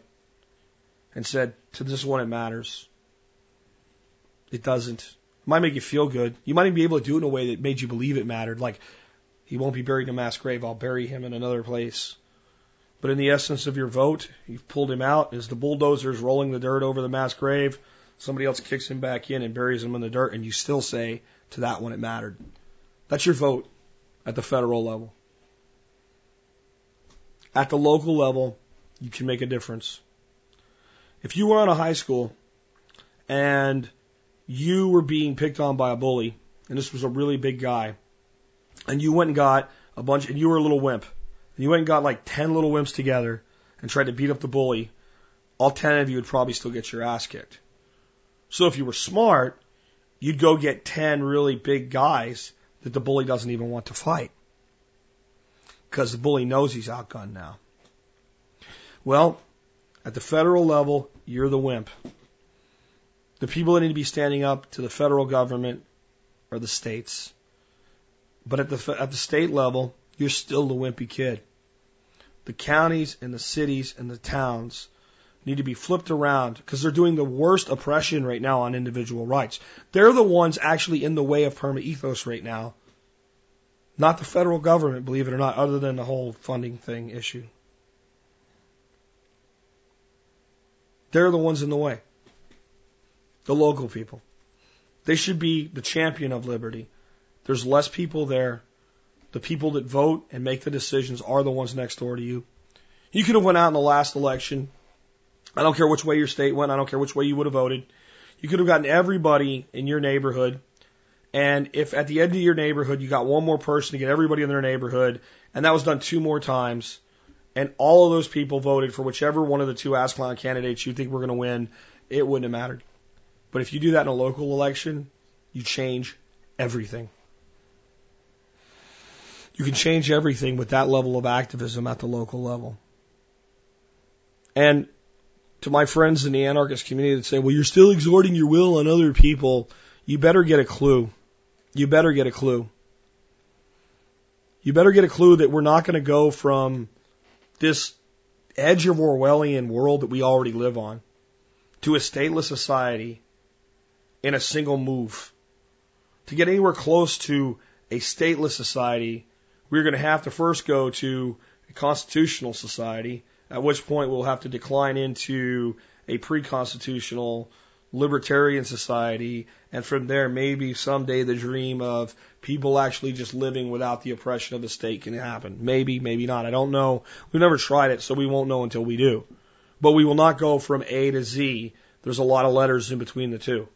and said, to this one it matters. It doesn't. It might make you feel good. You might even be able to do it in a way that made you believe it mattered. Like, he won't be buried in a mass grave. I'll bury him in another place. But in the essence of your vote, you've pulled him out. As the bulldozer is rolling the dirt over the mass grave, somebody else kicks him back in and buries him in the dirt, and you still say, to that one it mattered. That's your vote at the federal level. At the local level, you can make a difference. If you were on a high school and you were being picked on by a bully, and this was a really big guy, and you went and got a bunch, and you were a little wimp, and you went and got like 10 little wimps together and tried to beat up the bully, all 10 of you would probably still get your ass kicked. So if you were smart, you'd go get 10 really big guys that the bully doesn't even want to fight. Because the bully knows he's outgunned now. Well, at the federal level, you're the wimp. The people that need to be standing up to the federal government are the states. But at the, at the state level, you're still the wimpy kid. The counties and the cities and the towns need to be flipped around because they're doing the worst oppression right now on individual rights. They're the ones actually in the way of perma ethos right now, not the federal government, believe it or not, other than the whole funding thing issue. They're the ones in the way. The local people. They should be the champion of liberty. There's less people there. The people that vote and make the decisions are the ones next door to you. You could have went out in the last election I don't care which way your state went. I don't care which way you would have voted. You could have gotten everybody in your neighborhood. And if at the end of your neighborhood you got one more person to get everybody in their neighborhood, and that was done two more times, and all of those people voted for whichever one of the two Ascalon candidates you think were going to win, it wouldn't have mattered. But if you do that in a local election, you change everything. You can change everything with that level of activism at the local level. And to my friends in the anarchist community that say, well, you're still exhorting your will on other people, you better get a clue. You better get a clue. You better get a clue that we're not going to go from this edge of Orwellian world that we already live on to a stateless society in a single move. To get anywhere close to a stateless society, we're going to have to first go to a constitutional society at which point we'll have to decline into a pre-constitutional libertarian society, and from there maybe someday the dream of people actually just living without the oppression of the state can happen. Maybe, maybe not. I don't know. We've never tried it, so we won't know until we do. But we will not go from A to Z. There's a lot of letters in between the two.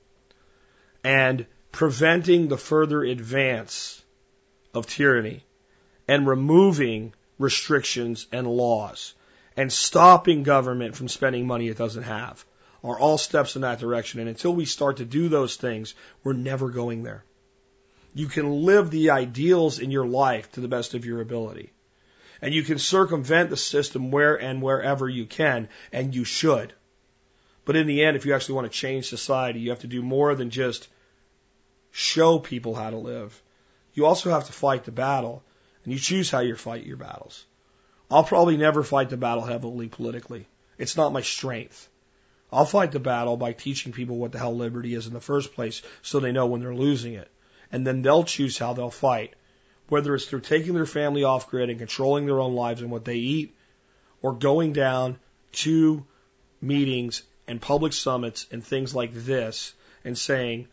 And preventing the further advance of tyranny and removing restrictions and laws and stopping government from spending money it doesn't have are all steps in that direction. And until we start to do those things, we're never going there. You can live the ideals in your life to the best of your ability. And you can circumvent the system where and wherever you can, and you should. But in the end, if you actually want to change society, you have to do more than just show people how to live. You also have to fight the battle, and you choose how you fight your battles. I'll probably never fight the battle heavily politically. It's not my strength. I'll fight the battle by teaching people what the hell liberty is in the first place so they know when they're losing it. And then they'll choose how they'll fight. Whether it's through taking their family off grid and controlling their own lives and what they eat, or going down to meetings and public summits and things like this and saying,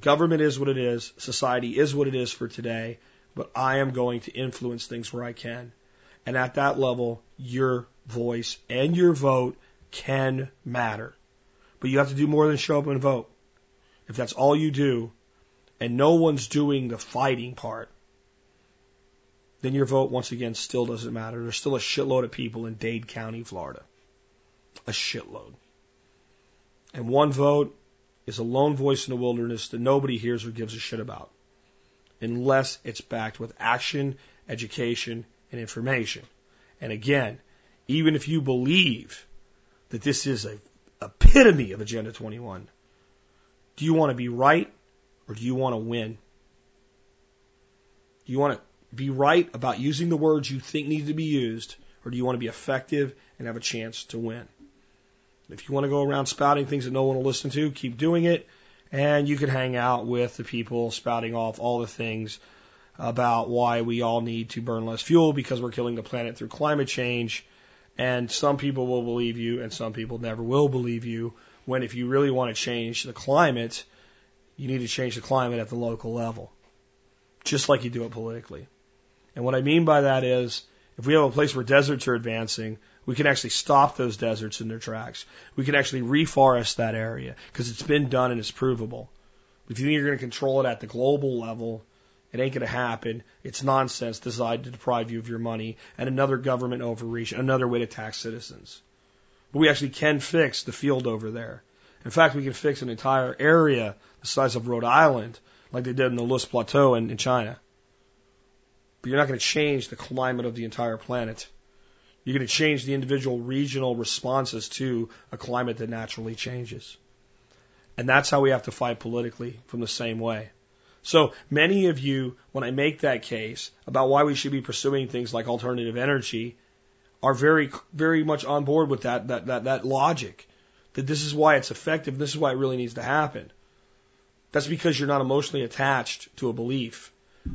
government is what it is, society is what it is for today, but I am going to influence things where I can. And at that level, your voice and your vote can matter. But you have to do more than show up and vote. If that's all you do, and no one's doing the fighting part, then your vote once again still doesn't matter. There's still a shitload of people in Dade County, Florida. A shitload. And one vote is a lone voice in the wilderness that nobody hears or gives a shit about. Unless it's backed with action, education, and information. And again, even if you believe that this is a epitome of Agenda 21, do you want to be right or do you want to win? Do you want to be right about using the words you think need to be used or do you want to be effective and have a chance to win? If you want to go around spouting things that no one will listen to, keep doing it. And you can hang out with the people spouting off all the things about why we all need to burn less fuel because we're killing the planet through climate change. And some people will believe you and some people never will believe you when if you really want to change the climate, you need to change the climate at the local level, just like you do it politically. And what I mean by that is if we have a place where deserts are advancing, we can actually stop those deserts in their tracks. We can actually reforest that area because it's been done and it's provable. If you think you're going to control it at the global level, it ain't going to happen. It's nonsense designed to deprive you of your money and another government overreach, another way to tax citizens. But we actually can fix the field over there. In fact, we can fix an entire area the size of Rhode Island, like they did in the Loess Plateau in, in China. But you're not going to change the climate of the entire planet. You're going to change the individual regional responses to a climate that naturally changes. And that's how we have to fight politically from the same way. So many of you, when I make that case about why we should be pursuing things like alternative energy, are very, very much on board with that, that, that, that logic. That this is why it's effective, this is why it really needs to happen. That's because you're not emotionally attached to a belief.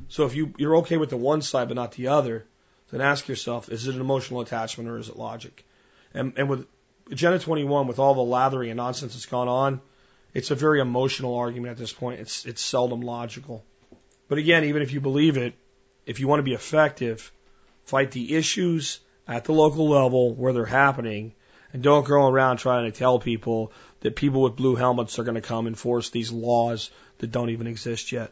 So if you, you're okay with the one side but not the other, then ask yourself, is it an emotional attachment or is it logic? And, and with Agenda 21, with all the lathering and nonsense that's gone on, it's a very emotional argument at this point. It's, it's seldom logical. But again, even if you believe it, if you want to be effective, fight the issues at the local level where they're happening and don't go around trying to tell people that people with blue helmets are going to come enforce these laws that don't even exist yet.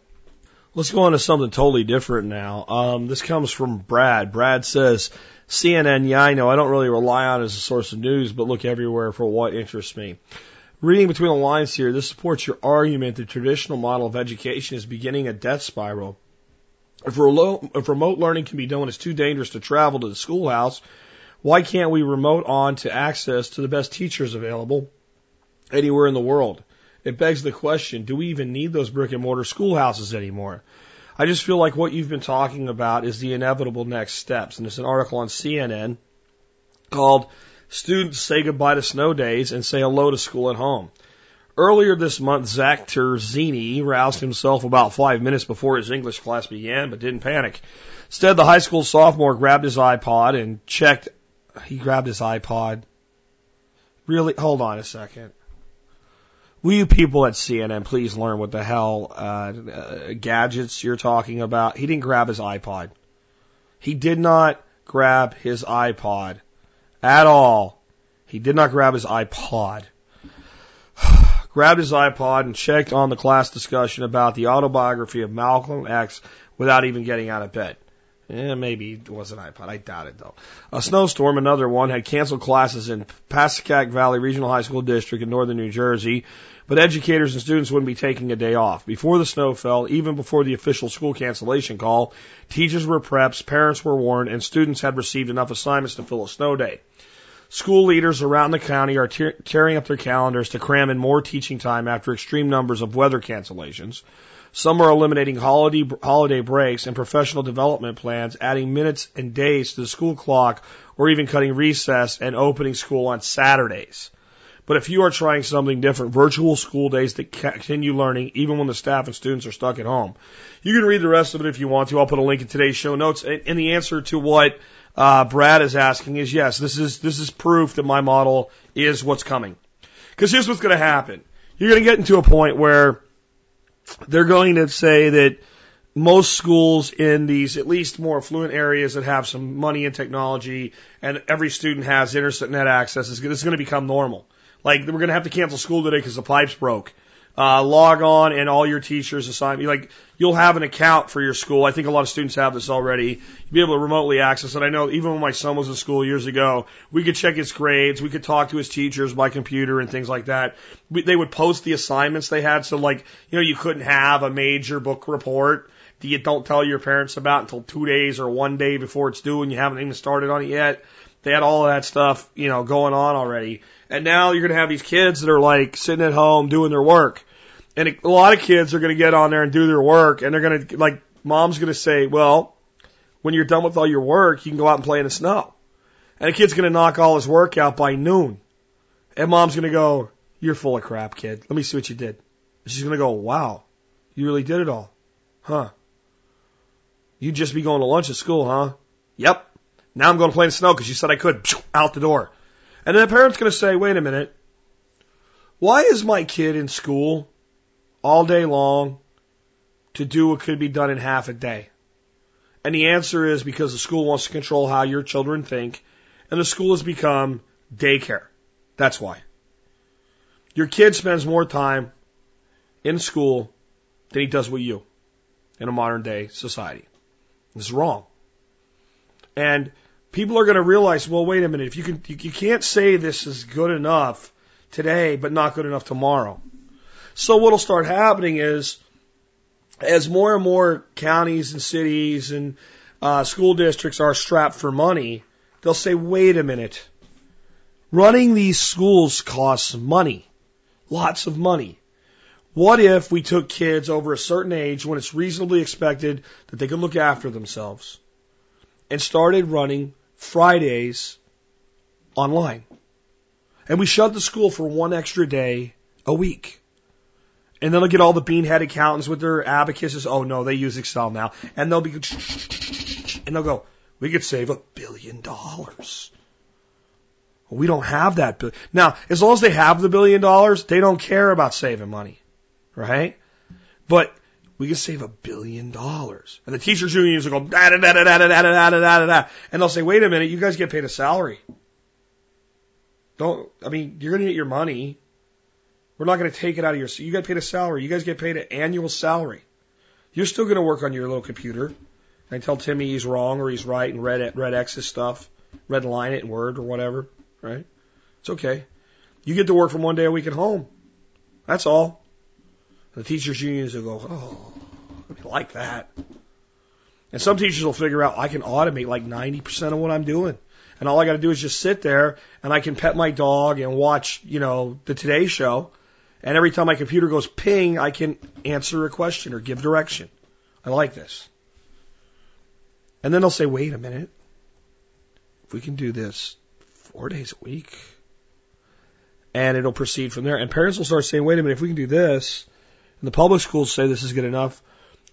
Let's go on to something totally different now. Um, this comes from Brad. Brad says, CNN, yeah, I know I don't really rely on it as a source of news, but look everywhere for what interests me. Reading between the lines here, this supports your argument the traditional model of education is beginning a death spiral. If, remote, if remote learning can be done it's too dangerous to travel to the schoolhouse, why can't we remote on to access to the best teachers available anywhere in the world? It begs the question, do we even need those brick and mortar schoolhouses anymore? I just feel like what you've been talking about is the inevitable next steps. And there's an article on CNN called Students Say Goodbye to Snow Days and Say Hello to School at Home. Earlier this month, Zach Terzini roused himself about five minutes before his English class began, but didn't panic. Instead, the high school sophomore grabbed his iPod and checked. He grabbed his iPod. Really? Hold on a second. Will you people at CNN please learn what the hell uh, uh, gadgets you're talking about? He didn't grab his iPod. He did not grab his iPod at all. He did not grab his iPod. grabbed his iPod and checked on the class discussion about the autobiography of Malcolm X without even getting out of bed. Eh, maybe it was an iPod. I doubt it though. A snowstorm, another one, had canceled classes in Pascack Valley Regional High School District in northern New Jersey but educators and students wouldn't be taking a day off. Before the snow fell, even before the official school cancellation call, teachers were prepped, parents were warned, and students had received enough assignments to fill a snow day. School leaders around the county are te- tearing up their calendars to cram in more teaching time after extreme numbers of weather cancellations. Some are eliminating holiday, holiday breaks and professional development plans, adding minutes and days to the school clock, or even cutting recess and opening school on Saturdays. But if you are trying something different, virtual school days that continue learning even when the staff and students are stuck at home. You can read the rest of it if you want to. I'll put a link in today's show notes. And the answer to what uh, Brad is asking is yes, this is this is proof that my model is what's coming. Because here's what's going to happen. You're going to get into a point where they're going to say that most schools in these at least more affluent areas that have some money and technology and every student has internet access is going to become normal. Like we're going to have to cancel school today because the pipes broke. Uh, log on and all your teachers assign you like you'll have an account for your school. I think a lot of students have this already. You'll be able to remotely access it. I know even when my son was in school years ago, we could check his grades, we could talk to his teachers by computer and things like that. We, they would post the assignments they had, so like you know you couldn't have a major book report that you don't tell your parents about until two days or one day before it's due and you haven't even started on it yet. They had all of that stuff, you know, going on already. And now you're going to have these kids that are like sitting at home doing their work. And a lot of kids are going to get on there and do their work and they're going to, like, mom's going to say, well, when you're done with all your work, you can go out and play in the snow. And a kid's going to knock all his work out by noon. And mom's going to go, you're full of crap, kid. Let me see what you did. And she's going to go, wow, you really did it all. Huh. You'd just be going to lunch at school, huh? Yep. Now I'm going to play in the snow because you said I could. Out the door. And then the parent's going to say, wait a minute. Why is my kid in school all day long to do what could be done in half a day? And the answer is because the school wants to control how your children think, and the school has become daycare. That's why. Your kid spends more time in school than he does with you in a modern day society. This is wrong. And people are going to realize, well, wait a minute, if you can, you, can't say this is good enough today, but not good enough tomorrow. So what'll start happening is, as more and more counties and cities and uh, school districts are strapped for money, they'll say, wait a minute. Running these schools costs money. Lots of money. What if we took kids over a certain age when it's reasonably expected that they could look after themselves and started running Fridays online? And we shut the school for one extra day a week. And then they'll get all the beanhead accountants with their abacuses. Oh no, they use Excel now. And they'll be, and they'll go, we could save a billion dollars. We don't have that. Now, as long as they have the billion dollars, they don't care about saving money right? But we can save a billion dollars. And the teachers unions will go da da da da da da da da da da da, and they'll say, wait a minute, you guys get paid a salary. Don't I mean you're gonna get your money. We're not gonna take it out of your. You get paid a salary. You guys get paid an annual salary. You're still gonna work on your little computer and tell Timmy he's wrong or he's right and red red X his stuff, red line it in Word or whatever, right? It's okay. You get to work from one day a week at home. That's all. The teachers' unions will go, oh, I like that. And some teachers will figure out I can automate like 90% of what I'm doing. And all I got to do is just sit there and I can pet my dog and watch, you know, the Today Show. And every time my computer goes ping, I can answer a question or give direction. I like this. And then they'll say, wait a minute. If we can do this four days a week, and it'll proceed from there. And parents will start saying, wait a minute, if we can do this, and the public schools say this is good enough.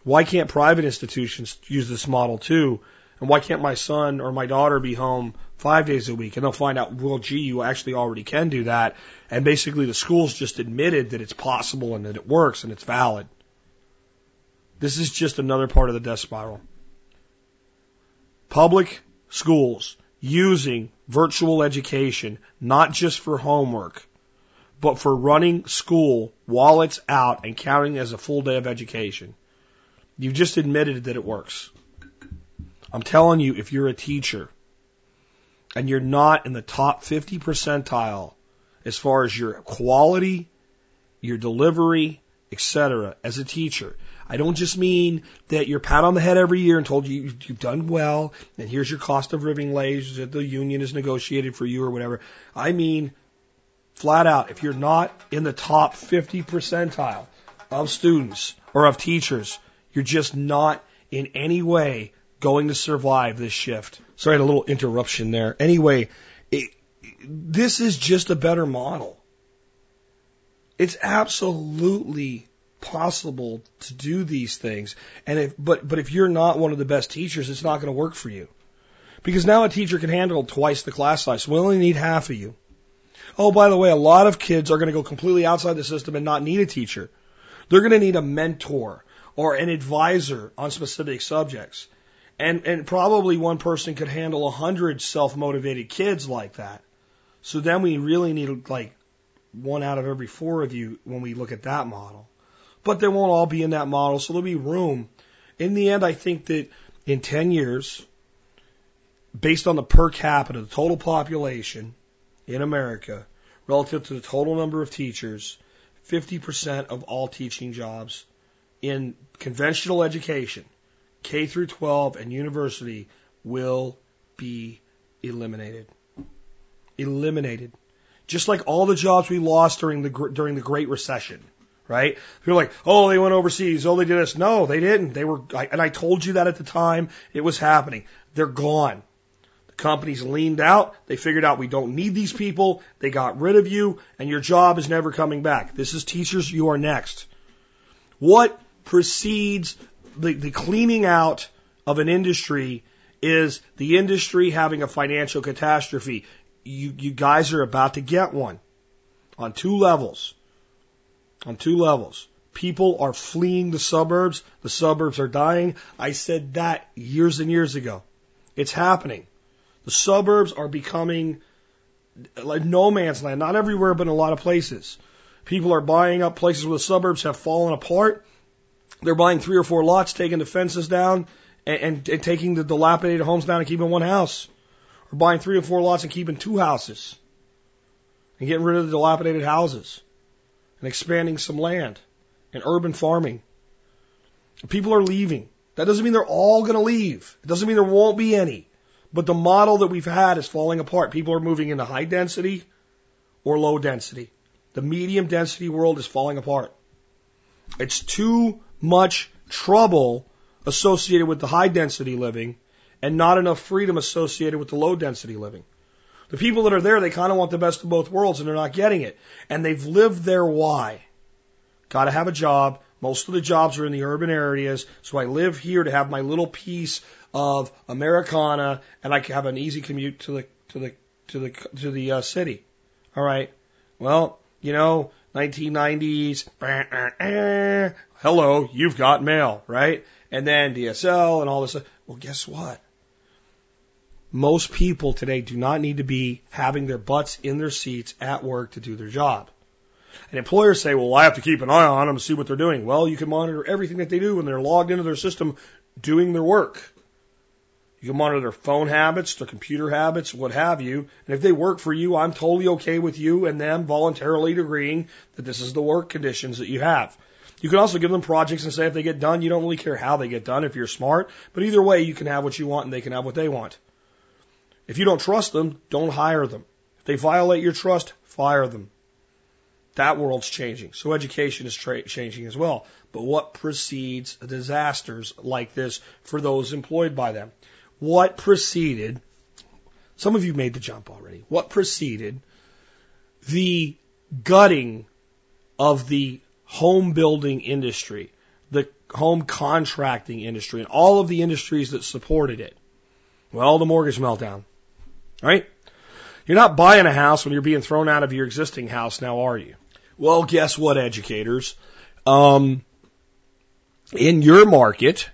Why can't private institutions use this model too? And why can't my son or my daughter be home five days a week? And they'll find out, well, gee, you actually already can do that. And basically the schools just admitted that it's possible and that it works and it's valid. This is just another part of the death spiral. Public schools using virtual education, not just for homework, but for running school while it's out and counting as a full day of education. You've just admitted that it works. I'm telling you, if you're a teacher and you're not in the top 50 percentile as far as your quality, your delivery, etc., as a teacher, I don't just mean that you're pat on the head every year and told you you've done well and here's your cost of living wage that the union has negotiated for you or whatever. I mean Flat out, if you're not in the top 50 percentile of students or of teachers, you're just not in any way going to survive this shift. Sorry, I had a little interruption there. Anyway, it, this is just a better model. It's absolutely possible to do these things. And if, but, but if you're not one of the best teachers, it's not going to work for you. Because now a teacher can handle twice the class size. We only need half of you. Oh, by the way, a lot of kids are going to go completely outside the system and not need a teacher. They're going to need a mentor or an advisor on specific subjects. And, and probably one person could handle a hundred self-motivated kids like that. So then we really need like one out of every four of you when we look at that model. But they won't all be in that model, so there'll be room. In the end, I think that in 10 years, based on the per capita, the total population, in America relative to the total number of teachers, 50% of all teaching jobs in conventional education, K through 12 and university will be eliminated. Eliminated. Just like all the jobs we lost during the during the Great Recession, right? You're like, oh, they went overseas. Oh, they did this. No, they didn't. They were, and I told you that at the time it was happening. They're gone. Companies leaned out. They figured out we don't need these people. They got rid of you and your job is never coming back. This is teachers. You are next. What precedes the, the cleaning out of an industry is the industry having a financial catastrophe. You, you guys are about to get one on two levels. On two levels. People are fleeing the suburbs. The suburbs are dying. I said that years and years ago. It's happening. The suburbs are becoming like no man's land. Not everywhere, but in a lot of places. People are buying up places where the suburbs have fallen apart. They're buying three or four lots, taking the fences down, and, and, and taking the dilapidated homes down and keeping one house. Or buying three or four lots and keeping two houses. and getting rid of the dilapidated houses and expanding some land and urban farming. People are leaving. That doesn't mean they're all going to leave. It doesn't mean there won't be any. But the model that we've had is falling apart. People are moving into high density or low density. The medium density world is falling apart. It's too much trouble associated with the high density living and not enough freedom associated with the low density living. The people that are there, they kind of want the best of both worlds and they're not getting it. And they've lived their why. Got to have a job. Most of the jobs are in the urban areas. So I live here to have my little piece of Americana and I can have an easy commute to the, to the, to the, to the uh, city. All right. Well, you know, 1990s, hello, you've got mail, right? And then DSL and all this. Well, guess what? Most people today do not need to be having their butts in their seats at work to do their job. And employers say, well, I have to keep an eye on them to see what they're doing. Well, you can monitor everything that they do when they're logged into their system doing their work. You can monitor their phone habits, their computer habits, what have you. And if they work for you, I'm totally okay with you and them voluntarily agreeing that this is the work conditions that you have. You can also give them projects and say if they get done, you don't really care how they get done if you're smart. But either way, you can have what you want and they can have what they want. If you don't trust them, don't hire them. If they violate your trust, fire them. That world's changing. So education is tra- changing as well. But what precedes disasters like this for those employed by them? What preceded, some of you made the jump already, what preceded the gutting of the home building industry, the home contracting industry, and all of the industries that supported it? Well, the mortgage meltdown. Right? You're not buying a house when you're being thrown out of your existing house now, are you? Well, guess what, educators? Um, in your market,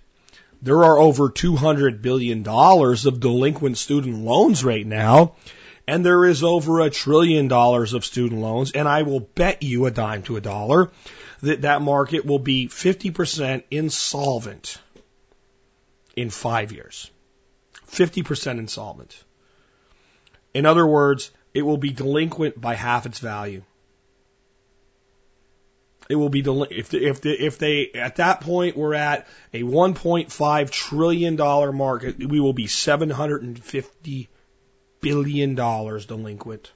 there are over $200 billion of delinquent student loans right now, and there is over a trillion dollars of student loans, and I will bet you a dime to a dollar that that market will be 50% insolvent in five years. 50% insolvent. In other words, it will be delinquent by half its value. It will be del- if the, if the, if they at that point we're at a 1.5 trillion dollar market, we will be 750 billion dollars delinquent.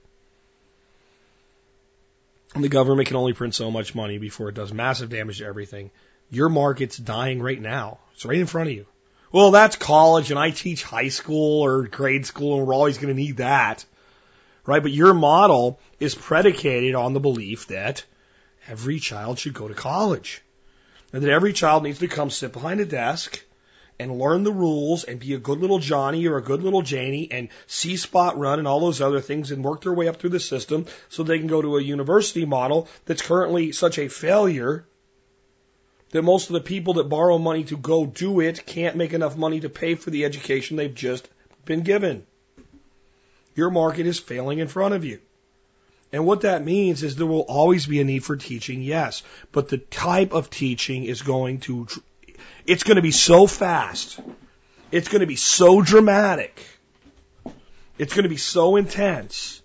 And the government can only print so much money before it does massive damage to everything. Your market's dying right now. It's right in front of you. Well, that's college and I teach high school or grade school and we're always going to need that. Right? But your model is predicated on the belief that every child should go to college. And that every child needs to come sit behind a desk and learn the rules and be a good little Johnny or a good little Janie and see spot run and all those other things and work their way up through the system so they can go to a university model that's currently such a failure that most of the people that borrow money to go do it can't make enough money to pay for the education they've just been given. Your market is failing in front of you. And what that means is there will always be a need for teaching, yes, but the type of teaching is going to, it's going to be so fast. It's going to be so dramatic. It's going to be so intense.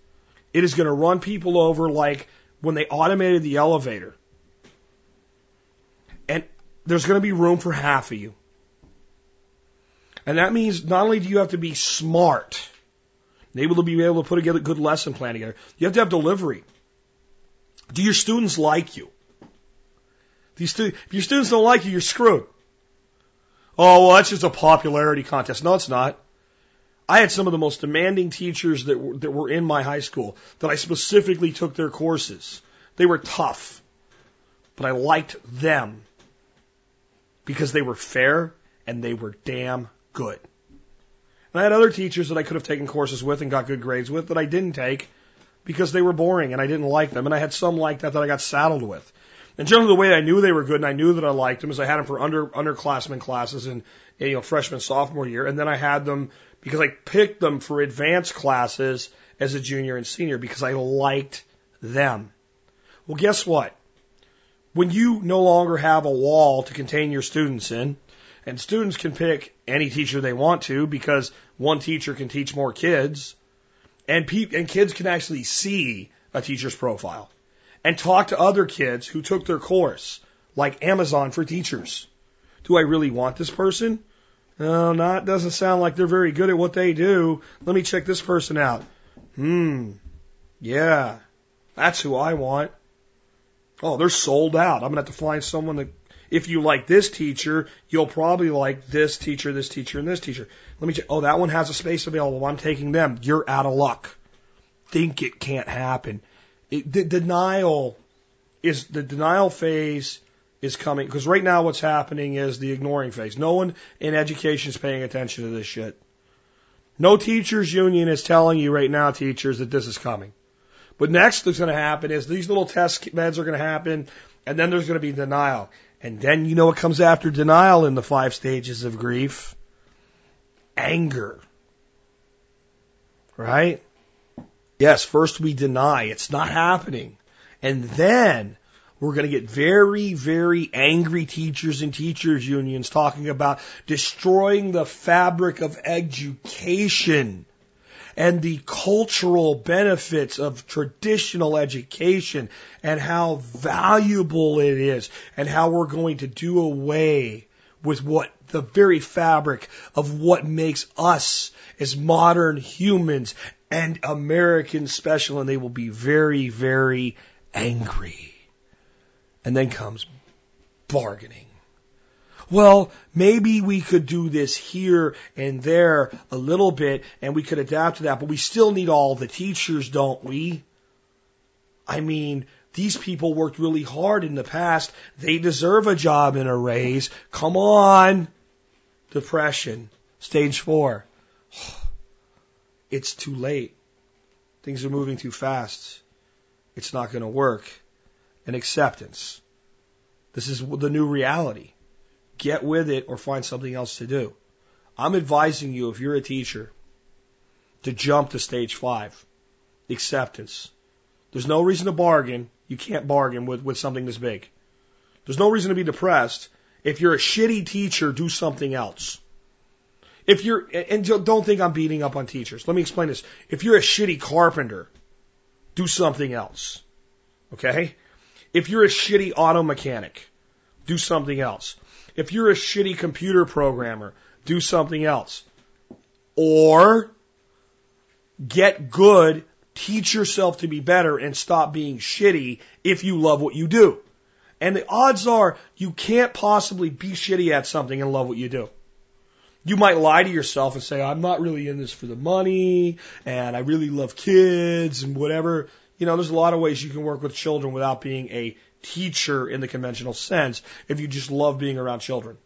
It is going to run people over like when they automated the elevator And there's going to be room for half of you. And that means not only do you have to be smart, able to be able to put together a good lesson plan together, you have to have delivery. Do your students like you? These stu- if your students don't like you, you're screwed. Oh, well, that's just a popularity contest. No, it's not. I had some of the most demanding teachers that that were in my high school that I specifically took their courses. They were tough, but I liked them because they were fair and they were damn good. And I had other teachers that I could have taken courses with and got good grades with that I didn't take because they were boring and I didn't like them. And I had some like that that I got saddled with. And generally, the way I knew they were good and I knew that I liked them is I had them for under underclassmen classes in you know freshman sophomore year, and then I had them because I picked them for advanced classes as a junior and senior because I liked them. Well, guess what? when you no longer have a wall to contain your students in, and students can pick any teacher they want to because one teacher can teach more kids, And pe- and kids can actually see a teacher's profile and talk to other kids who took their course, like Amazon for teachers. Do I really want this person? No, not doesn't sound like they're very good at what they do. Let me check this person out. Hmm. Yeah. That's who I want. Oh, they're sold out. I'm gonna have to find someone that if you like this teacher, you'll probably like this teacher, this teacher, and this teacher. Let me check. Oh, that one has a space available. I'm taking them. You're out of luck. Think it can't happen. It, the denial is the denial phase is coming because right now what's happening is the ignoring phase. No one in education is paying attention to this shit. No teachers union is telling you right now, teachers, that this is coming. But next what's going to happen is these little test beds are going to happen, and then there's going to be denial. And then you know what comes after denial in the five stages of grief? Anger. Right? Yes, first we deny it's not happening. And then we're going to get very, very angry teachers and teachers unions talking about destroying the fabric of education and the cultural benefits of traditional education and how valuable it is and how we're going to do away with what the very fabric of what makes us as modern humans and Americans special and they will be very, very angry. And then comes bargaining well, maybe we could do this here and there a little bit and we could adapt to that, but we still need all the teachers, don't we? I mean, these people worked really hard in the past. They deserve a job and a raise. Come on. Depression. Stage four. It's too late. Things are moving too fast. It's not going to work. And acceptance. This is the new reality get with it or find something else to do. I'm advising you, if you're a teacher, to jump to stage five acceptance. There's no reason to bargain. You can't bargain with, with something this big. There's no reason to be depressed. If you're a shitty teacher, do something else. If you're, and don't think I'm beating up on teachers. Let me explain this. If you're a shitty carpenter, do something else. Okay? If you're a shitty auto mechanic, do something else. If you're a shitty computer programmer, do something else. Or get good, teach yourself to be better, and stop being shitty if you love what you do. And the odds are you can't possibly be shitty at something and love what you do. You might lie to yourself and say, I'm not really in this for the money, and I really love kids and whatever. You know, there's a lot of ways you can work with children without being a teacher in the conventional sense if you just love being around children.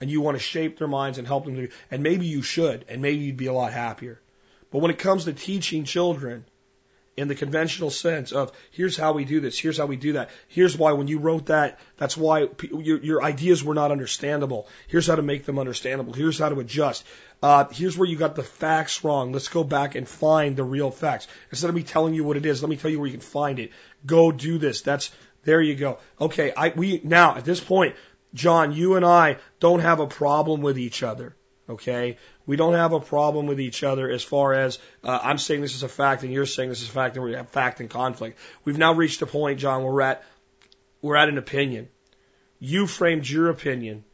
And you want to shape their minds and help them to, and maybe you should, and maybe you'd be a lot happier. But when it comes to teaching children in the conventional sense of here's how we do this, here's how we do that, here's why when you wrote that, that's why your, your ideas were not understandable. Here's how to make them understandable. Here's how to adjust. Uh, here's where you got the facts wrong. Let's go back and find the real facts. Instead of me telling you what it is, let me tell you where you can find it. Go do this. That's there you go. Okay, I we now at this point, John, you and I don't have a problem with each other. Okay, we don't have a problem with each other as far as uh, I'm saying this is a fact and you're saying this is a fact and we have fact and conflict. We've now reached a point, John, where we're at we're at an opinion. You framed your opinion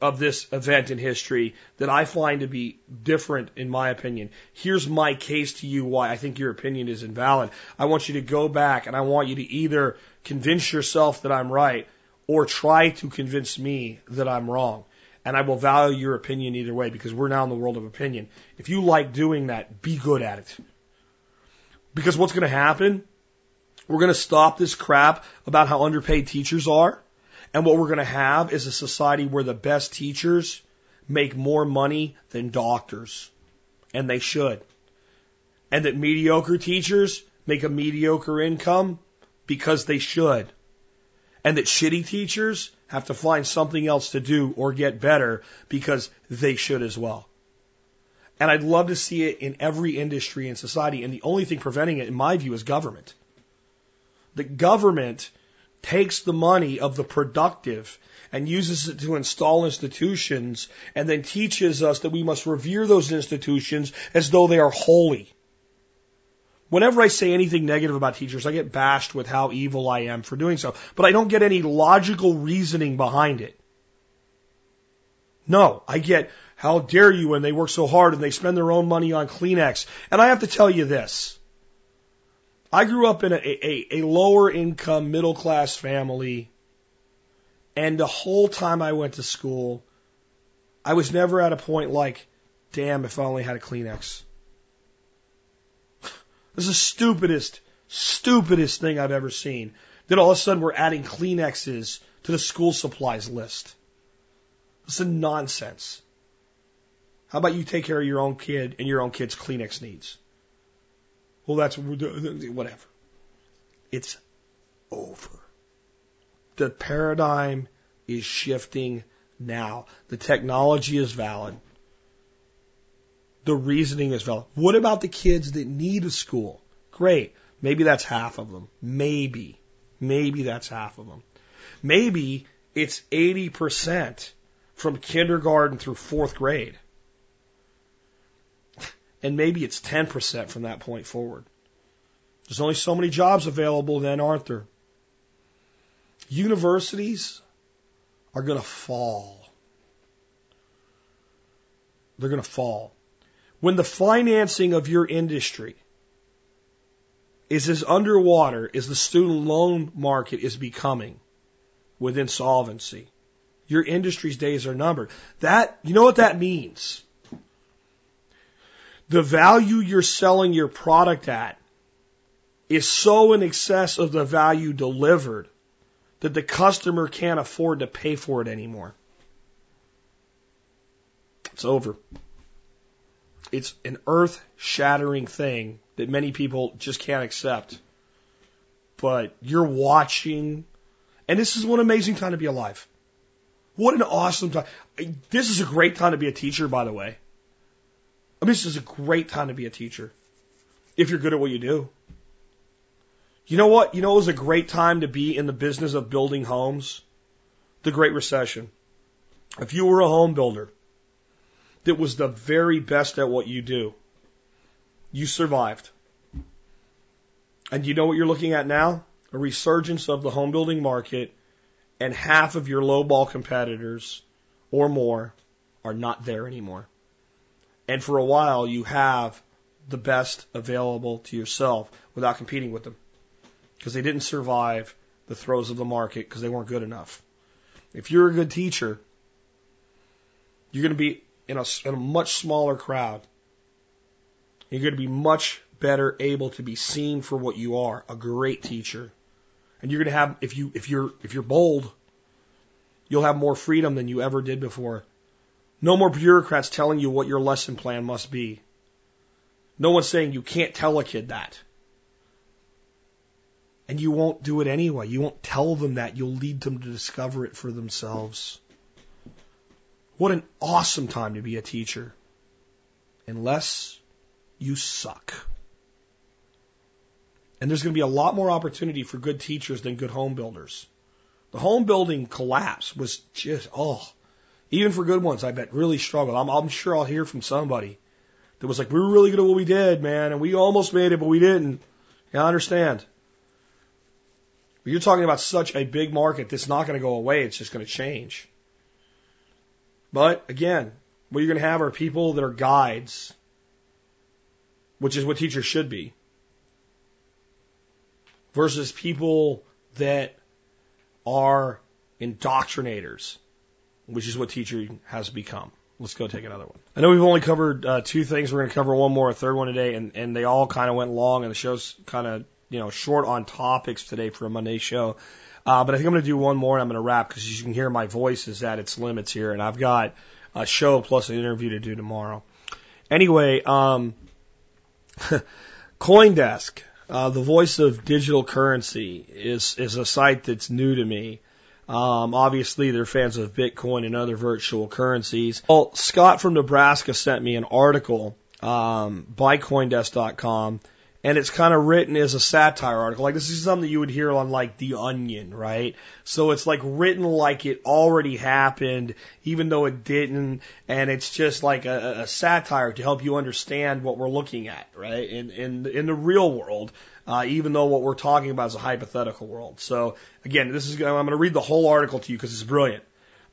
of this event in history that I find to be different in my opinion. Here's my case to you why I think your opinion is invalid. I want you to go back and I want you to either convince yourself that I'm right or try to convince me that I'm wrong. And I will value your opinion either way because we're now in the world of opinion. If you like doing that, be good at it. Because what's going to happen? We're going to stop this crap about how underpaid teachers are and what we're going to have is a society where the best teachers make more money than doctors. And they should. And that mediocre teachers make a mediocre income because they should. And that shitty teachers have to find something else to do or get better because they should as well. And I'd love to see it in every industry in society. And the only thing preventing it, in my view, is government. The government takes the money of the productive and uses it to install institutions and then teaches us that we must revere those institutions as though they are holy. Whenever I say anything negative about teachers, I get bashed with how evil I am for doing so. But I don't get any logical reasoning behind it. No, I get how dare you when they work so hard and they spend their own money on Kleenex. And I have to tell you this. I grew up in a, a, a lower income, middle class family. And the whole time I went to school, I was never at a point like, damn, if I only had a Kleenex. This is the stupidest, stupidest thing I've ever seen. Then all of a sudden we're adding Kleenexes to the school supplies list. This is nonsense. How about you take care of your own kid and your own kid's Kleenex needs? Well, that's whatever. It's over. The paradigm is shifting now. The technology is valid the reasoning is valid. What about the kids that need a school? Great. Maybe that's half of them. Maybe. Maybe that's half of them. Maybe it's 80% from kindergarten through fourth grade. And maybe it's 10% from that point forward. There's only so many jobs available then, aren't there? Universities are going to fall. They're going to fall when the financing of your industry is as underwater as the student loan market is becoming with insolvency, your industry's days are numbered. That, you know what that means? The value you're selling your product at is so in excess of the value delivered that the customer can't afford to pay for it anymore. It's over. It's an earth shattering thing that many people just can't accept. But you're watching, and this is one amazing time to be alive. What an awesome time. This is a great time to be a teacher, by the way. I mean, this is a great time to be a teacher if you're good at what you do. You know what? You know, it was a great time to be in the business of building homes? The Great Recession. If you were a home builder, that was the very best at what you do. You survived. And you know what you're looking at now? A resurgence of the home building market, and half of your low ball competitors or more are not there anymore. And for a while, you have the best available to yourself without competing with them because they didn't survive the throes of the market because they weren't good enough. If you're a good teacher, you're going to be in a, in a much smaller crowd. You're going to be much better able to be seen for what you are, a great teacher. And you're going to have, if you, if you're, if you're bold, you'll have more freedom than you ever did before. No more bureaucrats telling you what your lesson plan must be. No one's saying you can't tell a kid that. And you won't do it anyway. You won't tell them that. You'll lead them to discover it for themselves. What an awesome time to be a teacher. Unless you suck. And there's going to be a lot more opportunity for good teachers than good home builders. The home building collapse was just, oh, even for good ones, I bet really struggled. I'm, I'm sure I'll hear from somebody that was like, we were really good at what we did, man, and we almost made it, but we didn't. Yeah, I understand. But you're talking about such a big market that's not going to go away. It's just going to change. But again, what you're going to have are people that are guides, which is what teachers should be, versus people that are indoctrinators, which is what teaching has become. Let's go take another one. I know we've only covered uh, two things. We're going to cover one more, a third one today, and, and they all kind of went long, and the show's kind of you know short on topics today for a Monday show. Uh, but I think I'm going to do one more and I'm going to wrap because you can hear my voice is at its limits here. And I've got a show plus an interview to do tomorrow. Anyway, um, Coindesk, uh, the voice of digital currency, is, is a site that's new to me. Um, obviously, they're fans of Bitcoin and other virtual currencies. Well, Scott from Nebraska sent me an article um, by Coindesk.com and it's kind of written as a satire article. Like this is something you would hear on like The Onion, right? So it's like written like it already happened, even though it didn't, and it's just like a, a satire to help you understand what we're looking at, right? In in in the real world, uh, even though what we're talking about is a hypothetical world. So again, this is I'm going to read the whole article to you because it's brilliant.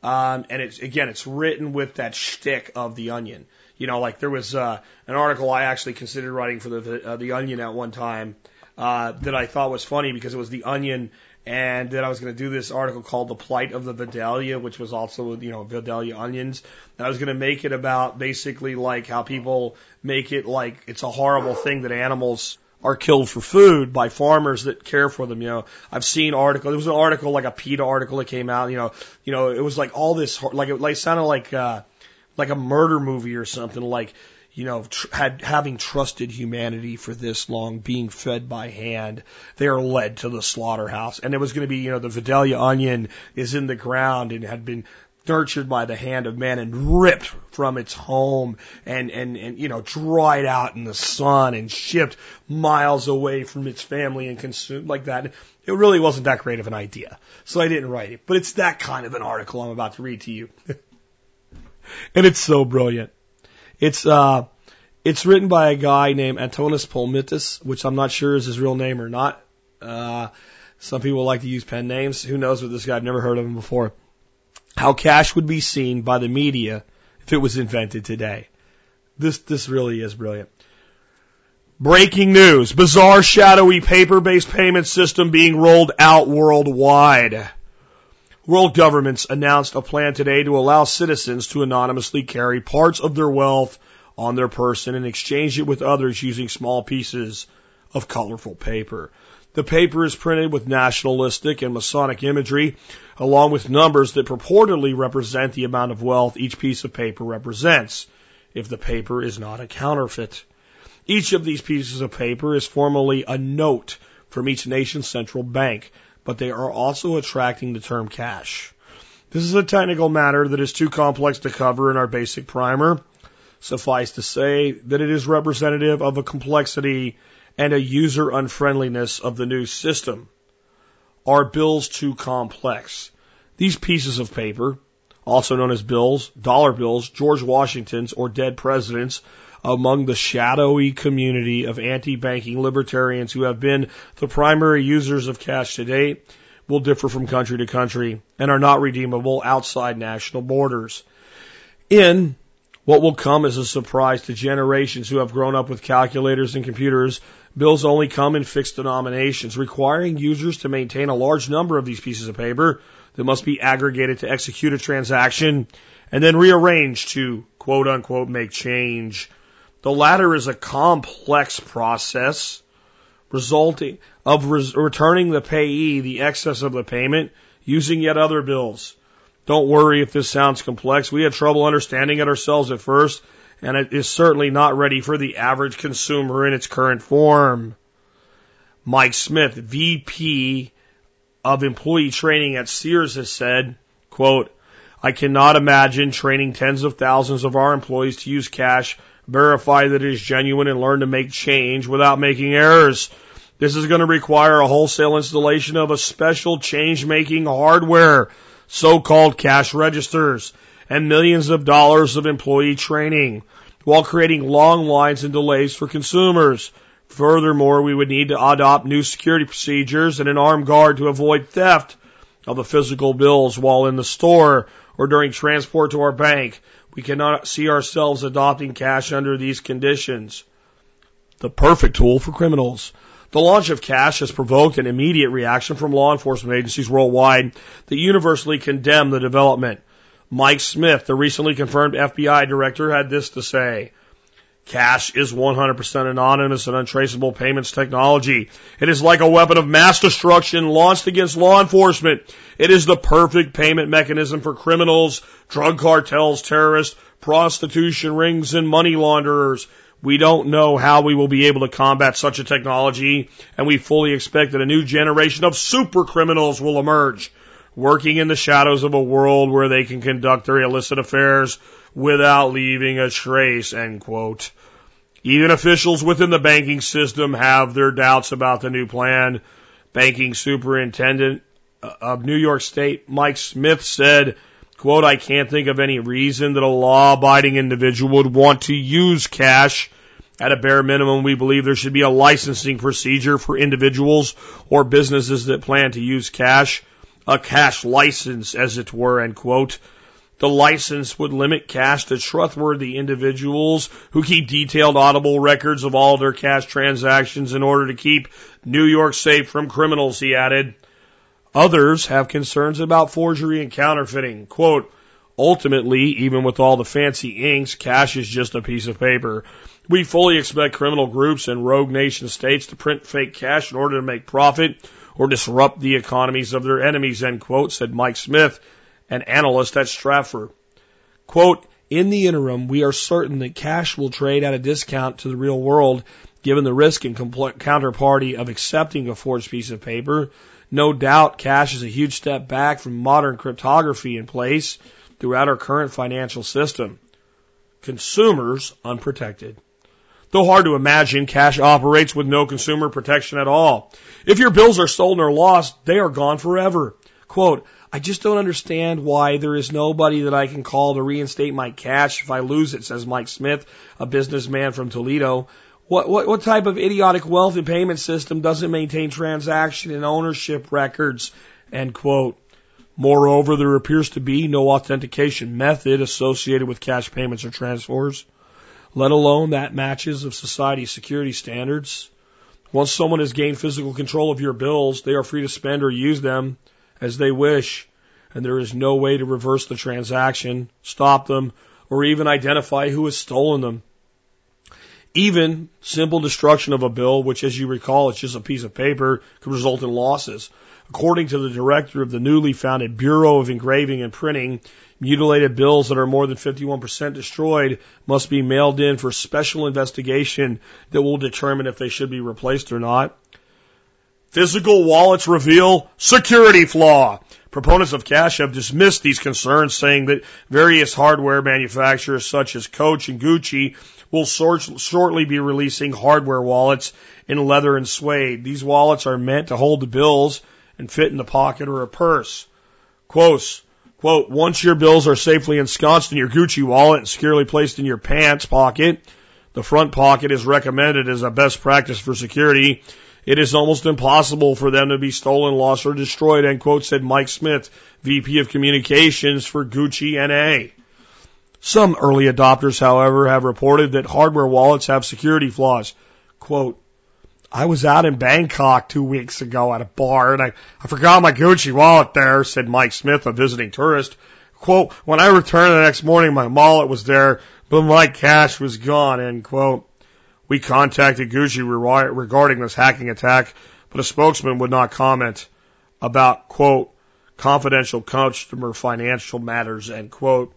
Um, and it's again, it's written with that shtick of the Onion. You know, like there was uh, an article I actually considered writing for the uh, the Onion at one time uh, that I thought was funny because it was the Onion, and then I was going to do this article called "The Plight of the Vidalia," which was also you know Vidalia onions. And I was going to make it about basically like how people make it like it's a horrible thing that animals are killed for food by farmers that care for them. You know, I've seen article. There was an article like a PETA article that came out. You know, you know, it was like all this like it like sounded like uh, like a murder movie or something like you know, tr- had having trusted humanity for this long, being fed by hand, they are led to the slaughterhouse. And it was going to be, you know, the Vidalia onion is in the ground and had been nurtured by the hand of man and ripped from its home and, and, and, you know, dried out in the sun and shipped miles away from its family and consumed like that. It really wasn't that great of an idea. So I didn't write it. But it's that kind of an article I'm about to read to you. and it's so brilliant. It's uh, it's written by a guy named Antonis Polemitis, which I'm not sure is his real name or not. Uh, some people like to use pen names. Who knows what this guy? I've never heard of him before. How cash would be seen by the media if it was invented today. This this really is brilliant. Breaking news: bizarre, shadowy, paper-based payment system being rolled out worldwide. World governments announced a plan today to allow citizens to anonymously carry parts of their wealth on their person and exchange it with others using small pieces of colorful paper. The paper is printed with nationalistic and Masonic imagery, along with numbers that purportedly represent the amount of wealth each piece of paper represents, if the paper is not a counterfeit. Each of these pieces of paper is formally a note from each nation's central bank, but they are also attracting the term cash. This is a technical matter that is too complex to cover in our basic primer. Suffice to say that it is representative of a complexity and a user unfriendliness of the new system. Are bills too complex? These pieces of paper, also known as bills, dollar bills, George Washington's, or dead presidents, among the shadowy community of anti-banking libertarians who have been the primary users of cash to date will differ from country to country and are not redeemable outside national borders. In what will come as a surprise to generations who have grown up with calculators and computers, bills only come in fixed denominations, requiring users to maintain a large number of these pieces of paper that must be aggregated to execute a transaction and then rearranged to quote unquote make change the latter is a complex process resulting of res- returning the payee the excess of the payment using yet other bills. Don't worry if this sounds complex. We had trouble understanding it ourselves at first, and it is certainly not ready for the average consumer in its current form. Mike Smith, VP of employee training at Sears has said, quote, I cannot imagine training tens of thousands of our employees to use cash verify that it is genuine, and learn to make change without making errors. This is going to require a wholesale installation of a special change making hardware, so-called cash registers, and millions of dollars of employee training, while creating long lines and delays for consumers. Furthermore, we would need to adopt new security procedures and an armed guard to avoid theft of the physical bills while in the store or during transport to our bank. We cannot see ourselves adopting cash under these conditions. The perfect tool for criminals. The launch of cash has provoked an immediate reaction from law enforcement agencies worldwide that universally condemn the development. Mike Smith, the recently confirmed FBI director, had this to say. Cash is 100% anonymous and untraceable payments technology. It is like a weapon of mass destruction launched against law enforcement. It is the perfect payment mechanism for criminals, drug cartels, terrorists, prostitution rings, and money launderers. We don't know how we will be able to combat such a technology, and we fully expect that a new generation of super criminals will emerge, working in the shadows of a world where they can conduct their illicit affairs without leaving a trace, end quote. Even officials within the banking system have their doubts about the new plan. Banking superintendent uh, of New York State, Mike Smith said, quote, I can't think of any reason that a law abiding individual would want to use cash. At a bare minimum, we believe there should be a licensing procedure for individuals or businesses that plan to use cash, a cash license, as it were, end quote. The license would limit cash to trustworthy individuals who keep detailed audible records of all their cash transactions in order to keep New York safe from criminals, he added. Others have concerns about forgery and counterfeiting. Quote, ultimately, even with all the fancy inks, cash is just a piece of paper. We fully expect criminal groups and rogue nation states to print fake cash in order to make profit or disrupt the economies of their enemies, end quote, said Mike Smith, an analyst at Stratfor. Quote, in the interim, we are certain that cash will trade at a discount to the real world given the risk and counterparty of accepting a forged piece of paper. No doubt cash is a huge step back from modern cryptography in place throughout our current financial system. Consumers unprotected. Though hard to imagine, cash operates with no consumer protection at all. If your bills are stolen or lost, they are gone forever. Quote, I just don't understand why there is nobody that I can call to reinstate my cash if I lose it, says Mike Smith, a businessman from Toledo. What, what, what type of idiotic wealth and payment system doesn't maintain transaction and ownership records? End quote. Moreover, there appears to be no authentication method associated with cash payments or transfers, let alone that matches of society's security standards. Once someone has gained physical control of your bills, they are free to spend or use them as they wish, and there is no way to reverse the transaction, stop them, or even identify who has stolen them. Even simple destruction of a bill, which as you recall, it's just a piece of paper, could result in losses. According to the director of the newly founded Bureau of Engraving and Printing, mutilated bills that are more than 51% destroyed must be mailed in for special investigation that will determine if they should be replaced or not. Physical wallets reveal security flaw. Proponents of cash have dismissed these concerns, saying that various hardware manufacturers such as Coach and Gucci will shortly be releasing hardware wallets in leather and suede. These wallets are meant to hold the bills and fit in the pocket or a purse. Quote, quote, once your bills are safely ensconced in your Gucci wallet and securely placed in your pants pocket, the front pocket is recommended as a best practice for security it is almost impossible for them to be stolen, lost, or destroyed, end quote, said Mike Smith, VP of Communications for Gucci NA. Some early adopters, however, have reported that hardware wallets have security flaws. Quote, I was out in Bangkok two weeks ago at a bar and I, I forgot my Gucci wallet there, said Mike Smith, a visiting tourist. Quote, when I returned the next morning, my wallet was there, but my cash was gone, end quote. We contacted Gucci regarding this hacking attack, but a spokesman would not comment about, quote, confidential customer financial matters, end quote.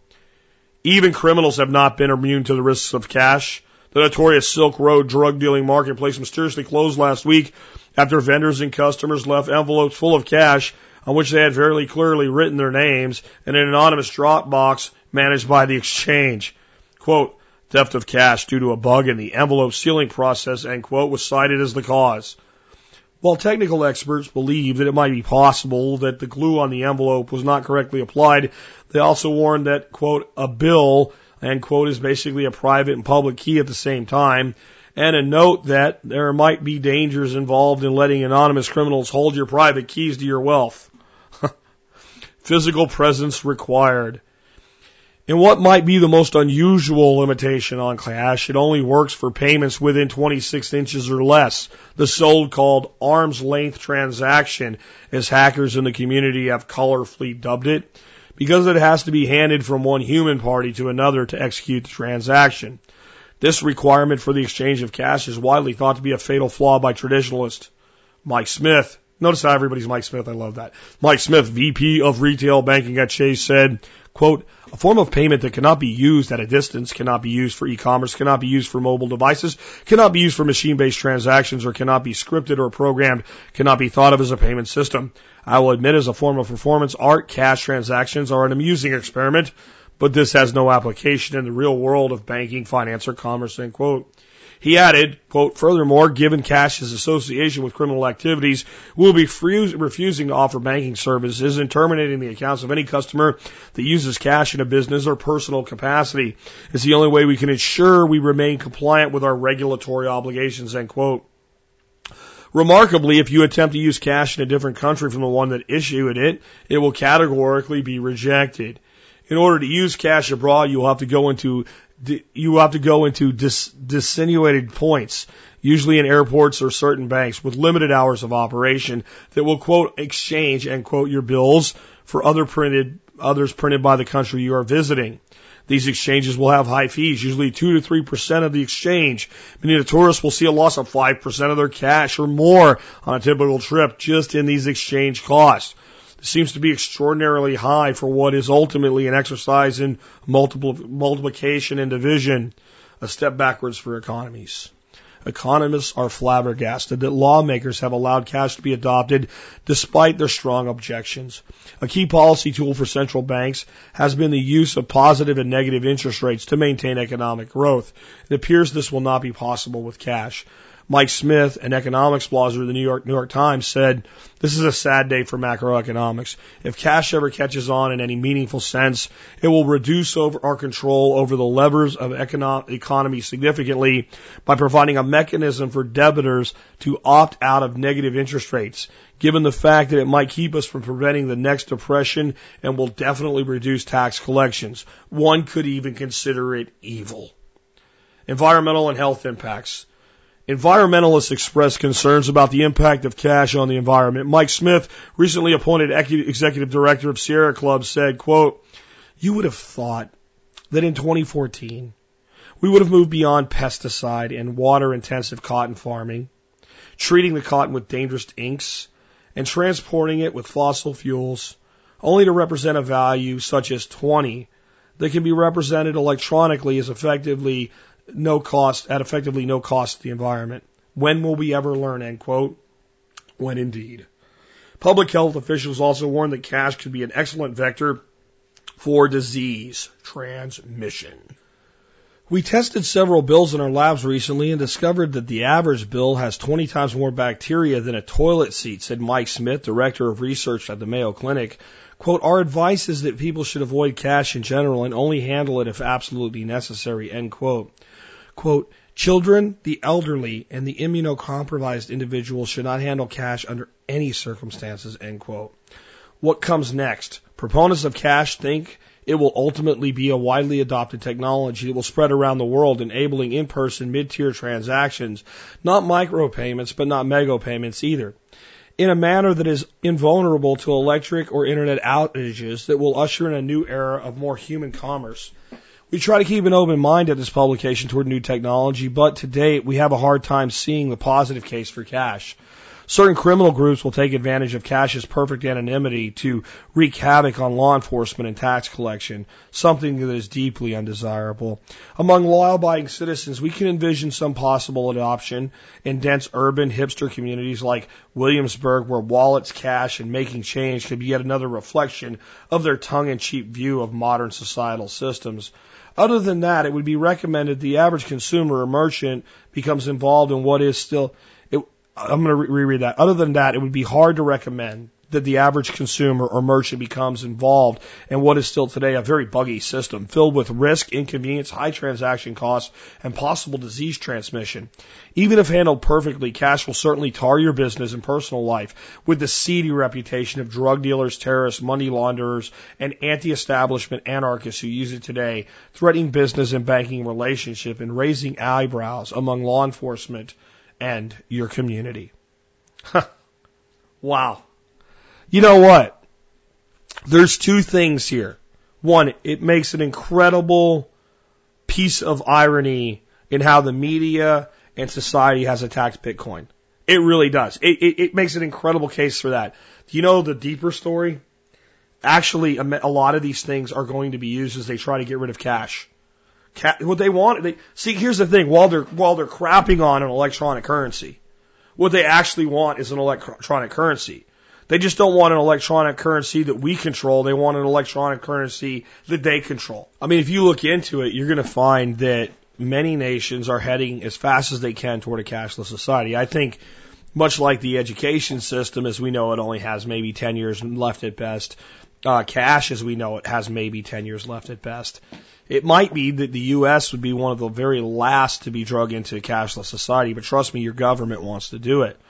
Even criminals have not been immune to the risks of cash. The notorious Silk Road drug dealing marketplace mysteriously closed last week after vendors and customers left envelopes full of cash on which they had very clearly written their names in an anonymous drop box managed by the exchange. Quote, Theft of cash due to a bug in the envelope sealing process, end quote, was cited as the cause. While technical experts believe that it might be possible that the glue on the envelope was not correctly applied, they also warned that, quote, a bill, end quote, is basically a private and public key at the same time, and a note that there might be dangers involved in letting anonymous criminals hold your private keys to your wealth. Physical presence required. In what might be the most unusual limitation on cash, it only works for payments within 26 inches or less, the so-called arm's length transaction, as hackers in the community have colorfully dubbed it, because it has to be handed from one human party to another to execute the transaction. This requirement for the exchange of cash is widely thought to be a fatal flaw by traditionalists. Mike Smith, notice how everybody's Mike Smith, I love that. Mike Smith, VP of Retail Banking at Chase said, Quote, a form of payment that cannot be used at a distance, cannot be used for e-commerce, cannot be used for mobile devices, cannot be used for machine-based transactions, or cannot be scripted or programmed, cannot be thought of as a payment system. I will admit as a form of performance art, cash transactions are an amusing experiment, but this has no application in the real world of banking, finance, or commerce, end quote. He added, quote, furthermore, given cash's association with criminal activities, we'll be free, refusing to offer banking services and terminating the accounts of any customer that uses cash in a business or personal capacity. It's the only way we can ensure we remain compliant with our regulatory obligations, end quote. Remarkably, if you attempt to use cash in a different country from the one that issued it, it will categorically be rejected. In order to use cash abroad, you will have to go into you have to go into dis, dissimulated points, usually in airports or certain banks, with limited hours of operation that will quote exchange and quote your bills for other printed others printed by the country you are visiting. These exchanges will have high fees, usually two to three percent of the exchange. Many of the tourists will see a loss of five percent of their cash or more on a typical trip just in these exchange costs seems to be extraordinarily high for what is ultimately an exercise in multiple, multiplication and division, a step backwards for economies. Economists are flabbergasted that lawmakers have allowed cash to be adopted despite their strong objections. A key policy tool for central banks has been the use of positive and negative interest rates to maintain economic growth. It appears this will not be possible with cash. Mike Smith, an economics blogger of the New York New York Times, said, "This is a sad day for macroeconomics. If cash ever catches on in any meaningful sense, it will reduce over our control over the levers of economic economy significantly by providing a mechanism for debitors to opt out of negative interest rates." Given the fact that it might keep us from preventing the next depression and will definitely reduce tax collections. One could even consider it evil. Environmental and health impacts. Environmentalists express concerns about the impact of cash on the environment. Mike Smith, recently appointed executive director of Sierra Club, said, quote, you would have thought that in 2014 we would have moved beyond pesticide and water intensive cotton farming, treating the cotton with dangerous inks and transporting it with fossil fuels only to represent a value such as 20 that can be represented electronically as effectively no cost, at effectively no cost to the environment. When will we ever learn, end quote? When indeed. Public health officials also warned that cash could be an excellent vector for disease transmission. We tested several bills in our labs recently and discovered that the average bill has 20 times more bacteria than a toilet seat, said Mike Smith, director of research at the Mayo Clinic. Quote, our advice is that people should avoid cash in general and only handle it if absolutely necessary, end quote. Quote, children, the elderly, and the immunocompromised individuals should not handle cash under any circumstances, end quote. What comes next? Proponents of cash think it will ultimately be a widely adopted technology that will spread around the world, enabling in-person mid-tier transactions, not micropayments, but not mega payments either, in a manner that is invulnerable to electric or internet outages that will usher in a new era of more human commerce. We try to keep an open mind at this publication toward new technology, but to date we have a hard time seeing the positive case for cash. Certain criminal groups will take advantage of cash's perfect anonymity to wreak havoc on law enforcement and tax collection, something that is deeply undesirable. Among law-abiding citizens, we can envision some possible adoption in dense urban hipster communities like Williamsburg, where wallets, cash, and making change could be yet another reflection of their tongue-in-cheek view of modern societal systems. Other than that, it would be recommended the average consumer or merchant becomes involved in what is still. It, I'm going to re- reread that. Other than that, it would be hard to recommend that the average consumer or merchant becomes involved in what is still today a very buggy system filled with risk, inconvenience, high transaction costs, and possible disease transmission. Even if handled perfectly, cash will certainly tar your business and personal life with the seedy reputation of drug dealers, terrorists, money launderers, and anti-establishment anarchists who use it today, threatening business and banking relationship and raising eyebrows among law enforcement and your community. wow. You know what? There's two things here. One, it makes an incredible piece of irony in how the media and society has attacked Bitcoin. It really does. It, it, it makes an incredible case for that. Do you know the deeper story? Actually, a lot of these things are going to be used as they try to get rid of cash. what they want, they see. Here's the thing: while they're while they're crapping on an electronic currency, what they actually want is an electronic currency. They just don't want an electronic currency that we control. They want an electronic currency that they control. I mean, if you look into it, you're going to find that many nations are heading as fast as they can toward a cashless society. I think much like the education system as we know it only has maybe 10 years left at best, uh, cash as we know it has maybe 10 years left at best. It might be that the U.S. would be one of the very last to be drug into a cashless society, but trust me, your government wants to do it.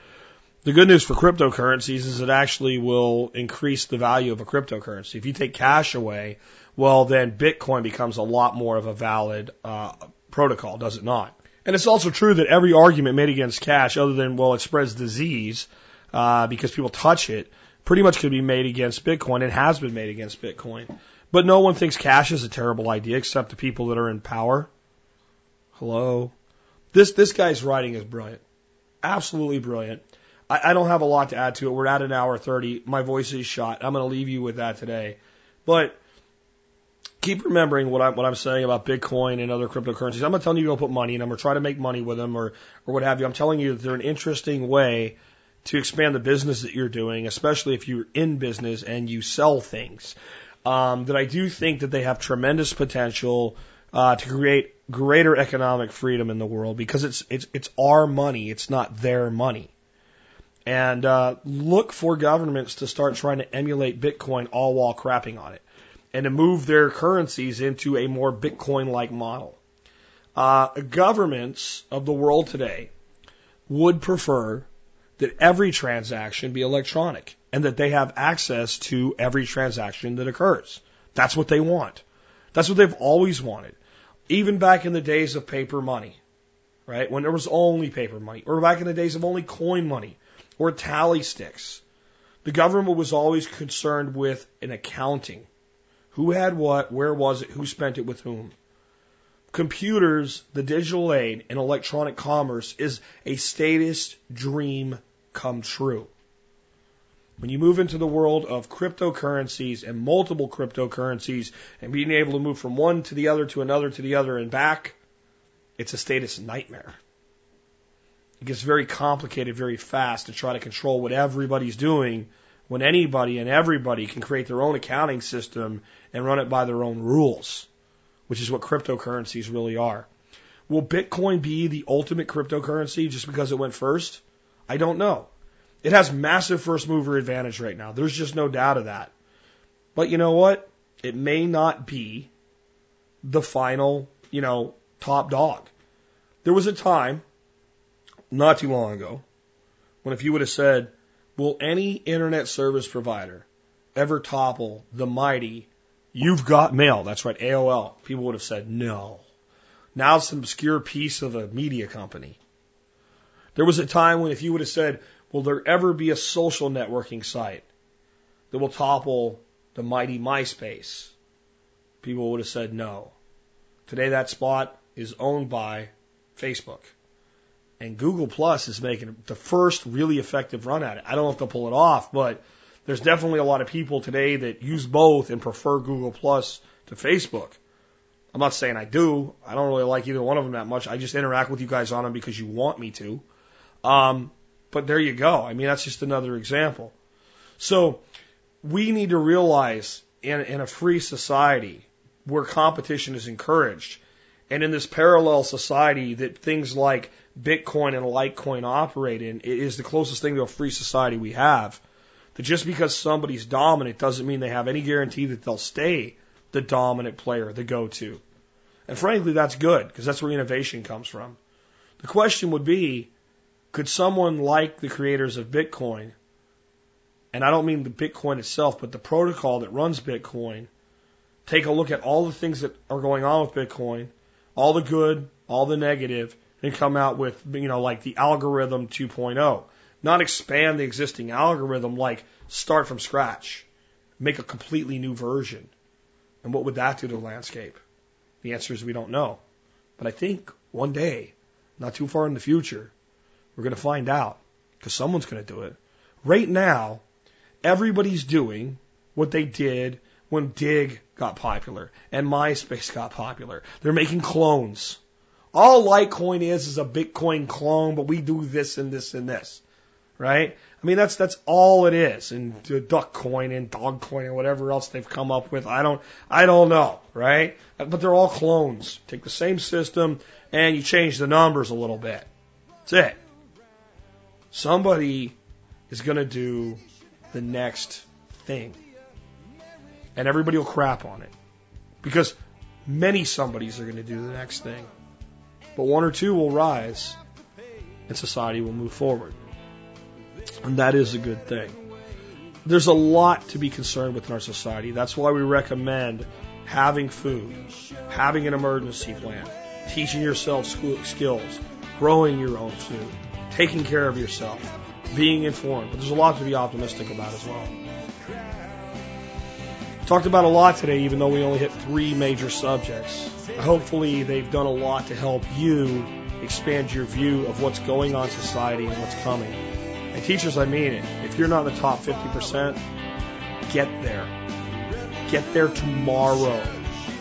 The good news for cryptocurrencies is it actually will increase the value of a cryptocurrency. If you take cash away, well, then Bitcoin becomes a lot more of a valid uh, protocol, does it not? And it's also true that every argument made against cash, other than, well, it spreads disease uh, because people touch it, pretty much could be made against Bitcoin and has been made against Bitcoin. But no one thinks cash is a terrible idea except the people that are in power. Hello? This, this guy's writing is brilliant. Absolutely brilliant. I, I don't have a lot to add to it. We're at an hour 30. My voice is shot. I'm going to leave you with that today. But keep remembering what I'm, what I'm saying about Bitcoin and other cryptocurrencies. I'm not telling you to go put money in them or try to make money with them or, or what have you. I'm telling you that they're an interesting way to expand the business that you're doing, especially if you're in business and you sell things. Um, that I do think that they have tremendous potential uh, to create greater economic freedom in the world because it's it's it's our money, it's not their money. And uh, look for governments to start trying to emulate Bitcoin all while crapping on it and to move their currencies into a more Bitcoin like model. Uh, governments of the world today would prefer that every transaction be electronic and that they have access to every transaction that occurs. That's what they want. That's what they've always wanted. Even back in the days of paper money, right? When there was only paper money, or back in the days of only coin money or tally sticks. The government was always concerned with an accounting who had what? Where was it? Who spent it with whom? Computers, the digital age, and electronic commerce is a statist dream come true. When you move into the world of cryptocurrencies and multiple cryptocurrencies and being able to move from one to the other to another to the other and back, it's a statist nightmare. It gets very complicated very fast to try to control what everybody's doing when anybody and everybody can create their own accounting system and run it by their own rules, which is what cryptocurrencies really are. Will Bitcoin be the ultimate cryptocurrency just because it went first? I don't know. It has massive first mover advantage right now. There's just no doubt of that. But you know what? It may not be the final, you know, top dog. There was a time, not too long ago, when if you would have said, will any internet service provider ever topple the mighty You've Got Mail? That's right, AOL. People would have said no. Now it's an obscure piece of a media company. There was a time when if you would have said, will there ever be a social networking site that will topple the mighty MySpace? People would have said no. Today that spot is owned by Facebook. And Google Plus is making the first really effective run at it. I don't know if they'll pull it off, but there's definitely a lot of people today that use both and prefer Google Plus to Facebook. I'm not saying I do. I don't really like either one of them that much. I just interact with you guys on them because you want me to. Um, but there you go. I mean, that's just another example. So we need to realize in, in a free society where competition is encouraged and in this parallel society that things like Bitcoin and Litecoin operate in, it is the closest thing to a free society we have. That just because somebody's dominant doesn't mean they have any guarantee that they'll stay the dominant player, the go-to. And frankly, that's good because that's where innovation comes from. The question would be, could someone like the creators of Bitcoin, and I don't mean the Bitcoin itself, but the protocol that runs Bitcoin, take a look at all the things that are going on with Bitcoin, all the good, all the negative, and come out with, you know, like the algorithm 2.0. Not expand the existing algorithm, like start from scratch, make a completely new version. And what would that do to the landscape? The answer is we don't know. But I think one day, not too far in the future, we're going to find out because someone's going to do it. Right now, everybody's doing what they did when Digg got popular and MySpace got popular. They're making clones. All Litecoin is is a Bitcoin clone, but we do this and this and this right? I mean, that's that's all it is. And the duck coin and dog coin and whatever else they've come up with, I don't I don't know, right? But they're all clones. Take the same system and you change the numbers a little bit. That's it. Somebody is going to do the next thing. And everybody will crap on it. Because many somebodies are going to do the next thing. But one or two will rise and society will move forward. And that is a good thing. There's a lot to be concerned with in our society. That's why we recommend having food, having an emergency plan, teaching yourself skills, growing your own food, taking care of yourself, being informed. But there's a lot to be optimistic about as well. Talked about a lot today, even though we only hit three major subjects. Hopefully, they've done a lot to help you expand your view of what's going on in society and what's coming. And teachers, I mean it. If you're not in the top 50%, get there. Get there tomorrow.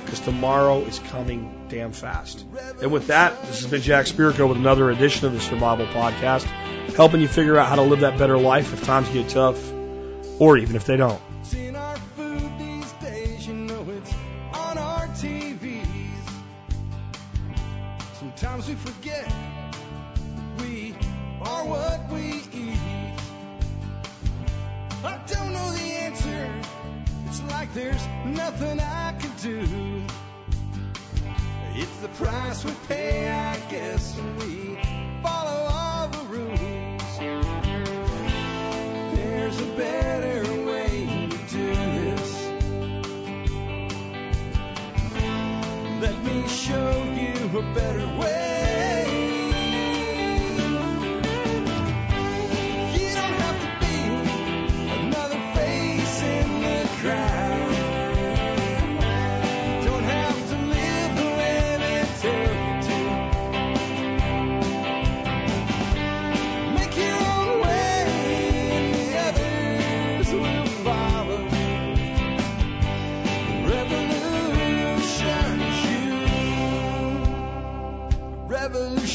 Because tomorrow is coming damn fast. And with that, this has been Jack Spirko with another edition of the Survival Podcast, helping you figure out how to live that better life if times get tough, or even if they don't. Sometimes we forget we are what we eat. I don't know the answer. It's like there's nothing I can do. It's the price we pay, I guess, when we follow all the rules. There's a better Let me show you a better way.